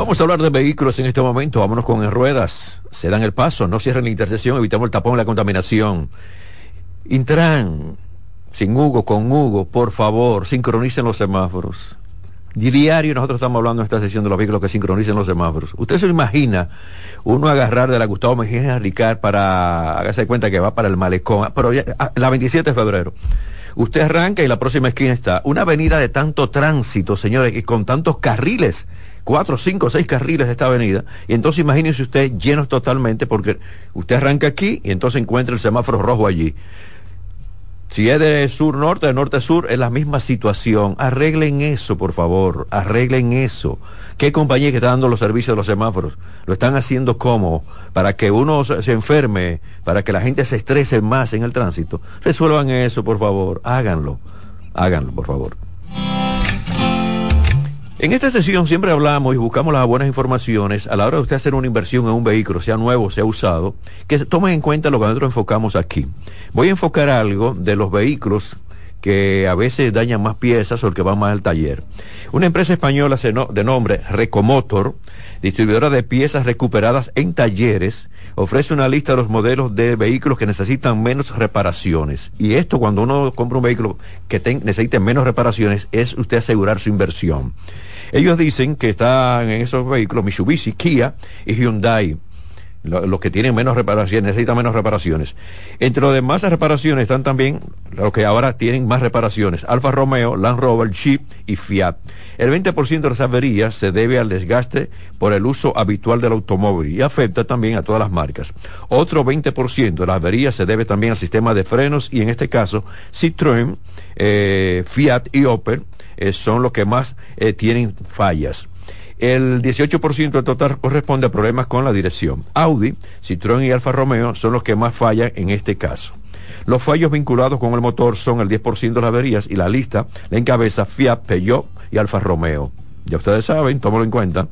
Vamos a hablar de vehículos en este momento. Vámonos con en ruedas. Se dan el paso, no cierren la intersección, evitamos el tapón y la contaminación. Intran, sin Hugo, con Hugo, por favor, sincronicen los semáforos. Di- Diario nosotros estamos hablando en esta sesión de los vehículos que sincronicen los semáforos. Usted se imagina uno agarrar de la Gustavo Mejía Ricard para, hágase cuenta que va para el malecón, pero ya- ah, la 27 de febrero. Usted arranca y la próxima esquina está una avenida de tanto tránsito, señores, y con tantos carriles, cuatro, cinco, seis carriles de esta avenida, y entonces imagínese usted llenos totalmente porque usted arranca aquí y entonces encuentra el semáforo rojo allí. Si es de sur-norte, de norte-sur, es la misma situación. Arreglen eso, por favor. Arreglen eso. ¿Qué compañía que está dando los servicios de los semáforos? Lo están haciendo como para que uno se enferme, para que la gente se estrese más en el tránsito. Resuelvan eso, por favor. Háganlo. Háganlo, por favor. En esta sesión siempre hablamos y buscamos las buenas informaciones a la hora de usted hacer una inversión en un vehículo, sea nuevo, sea usado, que se tomen en cuenta lo que nosotros enfocamos aquí. Voy a enfocar algo de los vehículos que a veces dañan más piezas o el que va más al taller. Una empresa española de nombre Recomotor, distribuidora de piezas recuperadas en talleres, ofrece una lista de los modelos de vehículos que necesitan menos reparaciones. Y esto cuando uno compra un vehículo que necesite menos reparaciones es usted asegurar su inversión. Ellos dicen que están en esos vehículos Mitsubishi, Kia y Hyundai. Lo- Los que tienen menos reparaciones, necesitan menos reparaciones. Entre los demás reparaciones están también los que ahora tienen más reparaciones. Alfa Romeo, Land Rover, Jeep y Fiat. El 20% de las averías se debe al desgaste por el uso habitual del automóvil y afecta también a todas las marcas. Otro 20% de las averías se debe también al sistema de frenos y en este caso Citroën, eh, Fiat y Opel eh, son los que más eh, tienen fallas. El 18% del total corresponde a problemas con la dirección. Audi, Citroën y Alfa Romeo son los que más fallan en este caso. Los fallos vinculados con el motor son el 10% de las averías y la lista la encabeza Fiat, Peugeot y Alfa Romeo. Ya ustedes saben, tómalo en cuenta.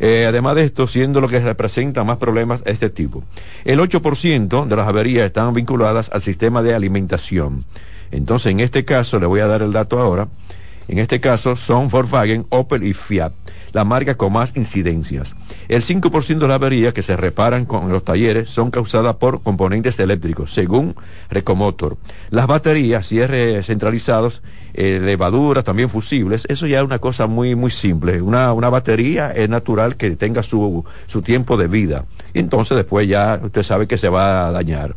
Eh, además de esto, siendo lo que representa más problemas de este tipo. El 8% de las averías están vinculadas al sistema de alimentación. Entonces, en este caso, le voy a dar el dato ahora. En este caso son Volkswagen, Opel y Fiat, la marca con más incidencias. El 5% de las averías que se reparan con los talleres son causadas por componentes eléctricos, según Recomotor. Las baterías, cierres centralizados, eh, levaduras, también fusibles, eso ya es una cosa muy, muy simple. Una, una batería es natural que tenga su, su tiempo de vida. Entonces después ya usted sabe que se va a dañar.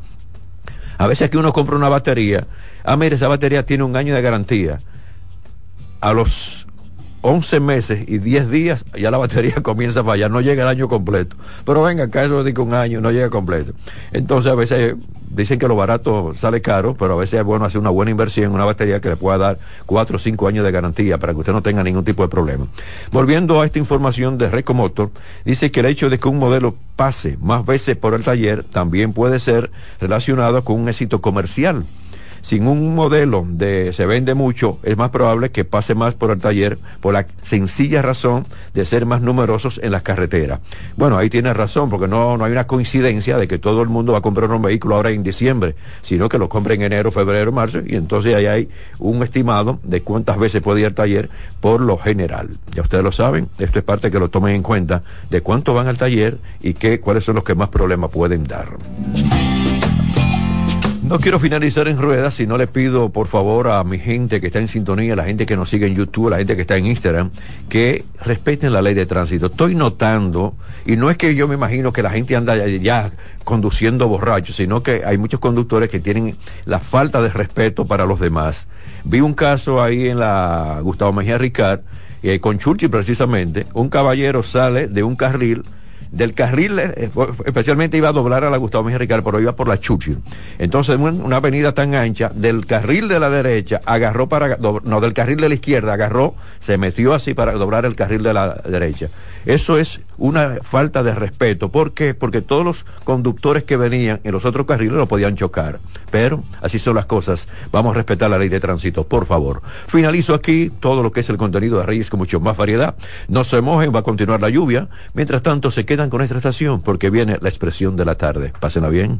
A veces aquí uno compra una batería, ah, mire, esa batería tiene un año de garantía a los 11 meses y 10 días ya la batería comienza a fallar, no llega el año completo. Pero venga, acá eso dice un año, no llega completo. Entonces a veces dicen que lo barato sale caro, pero a veces es bueno hacer una buena inversión en una batería que le pueda dar 4 o 5 años de garantía para que usted no tenga ningún tipo de problema. Volviendo a esta información de Recomotor, dice que el hecho de que un modelo pase más veces por el taller también puede ser relacionado con un éxito comercial sin un modelo de se vende mucho, es más probable que pase más por el taller por la sencilla razón de ser más numerosos en las carreteras. Bueno, ahí tiene razón, porque no, no hay una coincidencia de que todo el mundo va a comprar un vehículo ahora en diciembre, sino que lo compre en enero, febrero, marzo, y entonces ahí hay un estimado de cuántas veces puede ir al taller por lo general. Ya ustedes lo saben, esto es parte que lo tomen en cuenta de cuánto van al taller y qué, cuáles son los que más problemas pueden dar. No quiero finalizar en ruedas, sino le pido por favor a mi gente que está en sintonía, la gente que nos sigue en YouTube, la gente que está en Instagram, que respeten la ley de tránsito. Estoy notando, y no es que yo me imagino que la gente anda ya conduciendo borracho, sino que hay muchos conductores que tienen la falta de respeto para los demás. Vi un caso ahí en la Gustavo Mejía Ricard, y con Churchill precisamente, un caballero sale de un carril del carril, eh, especialmente iba a doblar a la Gustavo Mejía Ricard, pero iba por la Churchill. Entonces, una avenida tan ancha, del carril de la derecha, agarró para, no, del carril de la izquierda, agarró, se metió así para doblar el carril de la derecha. Eso es una falta de respeto. ¿Por qué? Porque todos los conductores que venían en los otros carriles lo podían chocar. Pero así son las cosas. Vamos a respetar la ley de tránsito, por favor. Finalizo aquí todo lo que es el contenido de Reyes con mucho más variedad. No se mojen, va a continuar la lluvia. Mientras tanto, se quedan con esta estación porque viene la expresión de la tarde. Pásenla bien.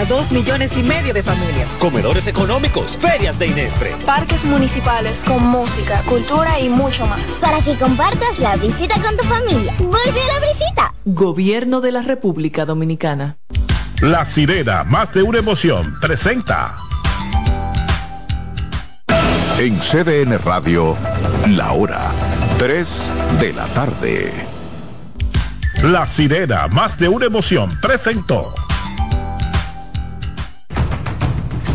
Para dos millones y medio de familias. Comedores económicos, ferias de Inespre. Parques municipales con música, cultura y mucho más. Para que compartas la visita con tu familia. Vuelve a la visita. Gobierno de la República Dominicana. La sirena, más de una emoción, presenta. En CDN Radio, la hora 3 de la tarde. La sirena, más de una emoción, presentó.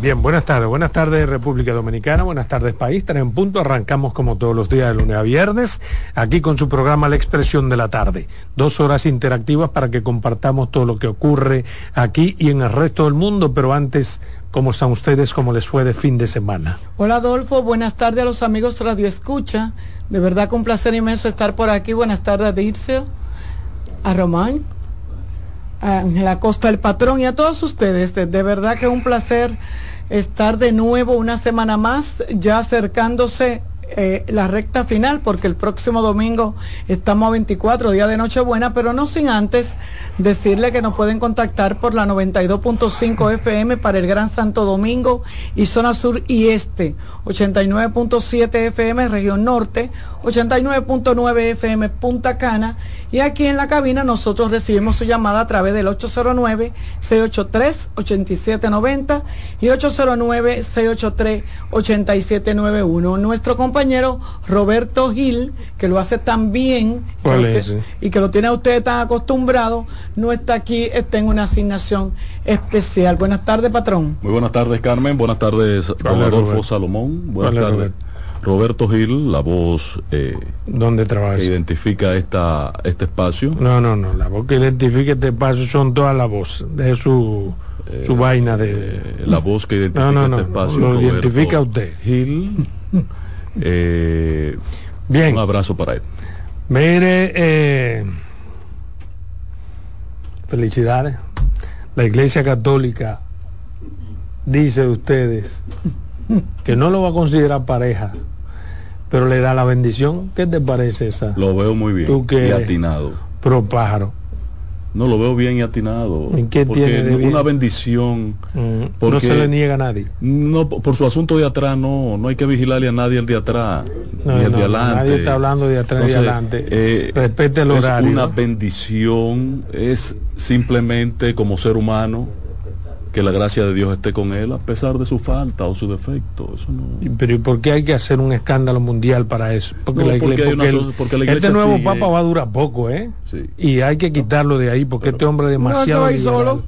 Bien, buenas tardes. Buenas tardes República Dominicana, buenas tardes país. Tres en punto. Arrancamos como todos los días de lunes a viernes, aquí con su programa La Expresión de la Tarde. Dos horas interactivas para que compartamos todo lo que ocurre aquí y en el resto del mundo, pero antes, ¿cómo están ustedes? ¿Cómo les fue de fin de semana? Hola Adolfo, buenas tardes a los amigos Radio Escucha. De verdad un placer inmenso estar por aquí. Buenas tardes a Dirceo, a Román, a Ángela Costa, el patrón y a todos ustedes. De, verdad que un placer estar de nuevo una semana más, ya acercándose eh, la recta final, porque el próximo domingo estamos a 24, día de Nochebuena, pero no sin antes decirle que nos pueden contactar por la 92.5 FM para el Gran Santo Domingo y zona sur y este, 89.7 FM región norte, 89.9 FM Punta Cana y aquí en la cabina nosotros recibimos su llamada a través del 809-683-8790 y 809-683-8791. Nuestro compañero Roberto Gil, que lo hace tan bien ¿Cuál que es y que lo tiene a usted tan acostumbrado, no está aquí, está en una asignación especial. Buenas tardes, patrón. Muy buenas tardes, Carmen. Buenas tardes, don Hola, Adolfo Roberto. Salomón. Buenas tardes. Roberto Gil, la voz eh, ¿Dónde que trabajas? identifica esta, este espacio. No, no, no, la voz que identifica este paso son todas las voces, de su, su vaina de... Eh, La voz que identifica No, no, no, este espacio. lo Roberto identifica usted. Gil. Eh, Bien. Un abrazo para él. Mire, eh, felicidades. La Iglesia Católica dice de ustedes que no lo va a considerar pareja, pero le da la bendición. ¿Qué te parece esa? Lo veo muy bien. Tú que y atinado. Pro pájaro. No, lo veo bien y atinado. ¿En qué porque tiene una bendición. Mm, no se le niega a nadie. No, por su asunto de atrás, no, no hay que vigilarle a nadie el de atrás, No, ni el no, de adelante. nadie está hablando de atrás y de adelante. eh, Respete el es horario, una ¿no? bendición, es simplemente como ser humano que la gracia de Dios esté con él a pesar de su falta o su defecto. Eso no. Pero ¿y por qué hay que hacer un escándalo mundial para eso? Porque, No, la, porque igle- hay una porque porque la este iglesia nuevo sigue- papa va a durar poco, ¿eh? Sí. Y hay que quitarlo de ahí porque este hombre es demasiado liberal. solo.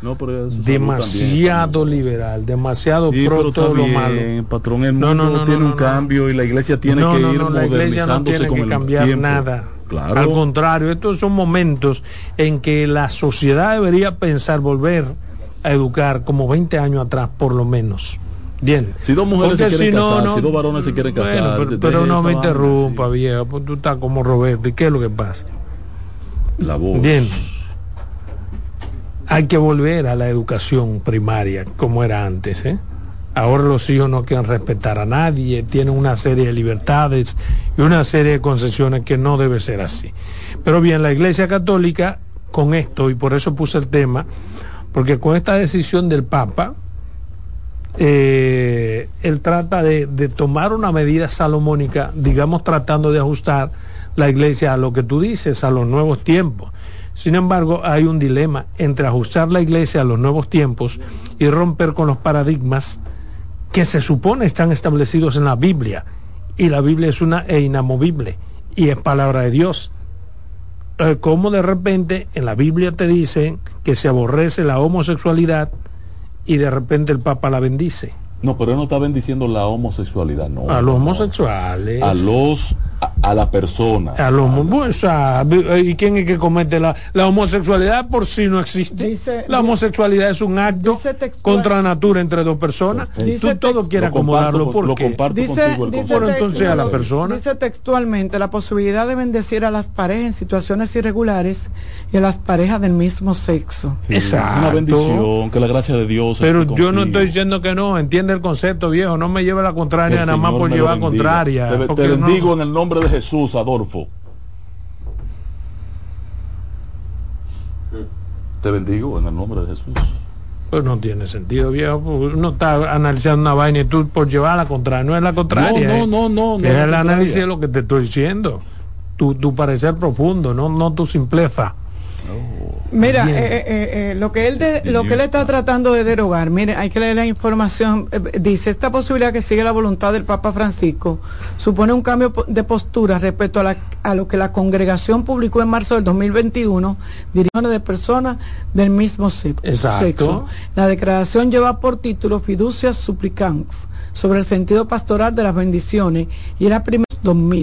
No, pero eso demasiado liberal, demasiado Sí, pro todo lo malo. patrón, el No, mundo no, no, tiene no, un no, cambio y la iglesia tiene no, que no, ir no, la iglesia no modernizándose tiene con que el cambiar tiempo. nada. Claro. Al contrario, estos son momentos en que la sociedad debería pensar volver a educar como 20 años atrás, por lo menos. Bien. Si dos mujeres Porque se quieren si casar, no- si dos varones se quieren casar, Bueno, pero, no me interrumpa, viejo, pues tú estás como Roberto. ¿Y qué es lo que pasa? La voz. Bien. Hay que volver a la educación primaria como era antes, ¿eh? Ahora los hijos no quieren respetar a nadie, tienen una serie de libertades y una serie de concesiones que no debe ser así. Pero bien, la Iglesia Católica con esto, y por eso puse el tema, porque con esta decisión del Papa, eh, él trata de, de tomar una medida salomónica, digamos tratando de ajustar la iglesia a lo que tú dices, a los nuevos tiempos. Sin embargo, hay un dilema entre ajustar la iglesia a los nuevos tiempos y romper con los paradigmas que se supone están establecidos en la Biblia. Y la Biblia es una e inamovible y es palabra de Dios. Eh, como de repente en la Biblia te dicen que se aborrece la homosexualidad y de repente el Papa la bendice. No, pero él no está bendiciendo la homosexualidad, no. A los homosexuales. A los, a, a la persona. A los, o sea, ¿Y quién es que comete la, la homosexualidad por si no existe? Dice- la homosexualidad es un acto contra natura entre dos personas. Dice Tú todo quieres Lo comparto acomodarlo por lo comparto Dice, contigo el dice, Pero entonces a la textual- persona. dice textualmente la posibilidad de bendecir a las parejas en situaciones irregulares y a las parejas del mismo sexo. Sí, Exacto. Una bendición, que la gracia de Dios Pero esté yo no estoy diciendo que no, entiende el concepto viejo, no me lleve la contraria el nada más por llevar bendiga. contraria. Te, te no- bendigo en el nombre de Jesús, Adolfo. Te bendigo en el nombre de Jesús. Pues no tiene sentido, viejo. pues Uno está analizando una vaina y tú por llevar la contraria. No es la contraria. No, no, eh. no, no, no Es el análisis de lo que te estoy diciendo. Tu, tu parecer profundo, no, no tu simpleza. Mira, Bien. eh, eh, eh, lo que él de- lo que él está tratando de derogar, mire, hay que leer la información. dice esta posibilidad que sigue la voluntad del Papa Francisco supone un cambio de postura respecto a, la- a lo que la congregación publicó en marzo del 2021, dirigiones de personas del mismo se- Exacto. sexo. La declaración lleva por título Fiducias Supplicans sobre el sentido pastoral de las bendiciones y es la primera 2000.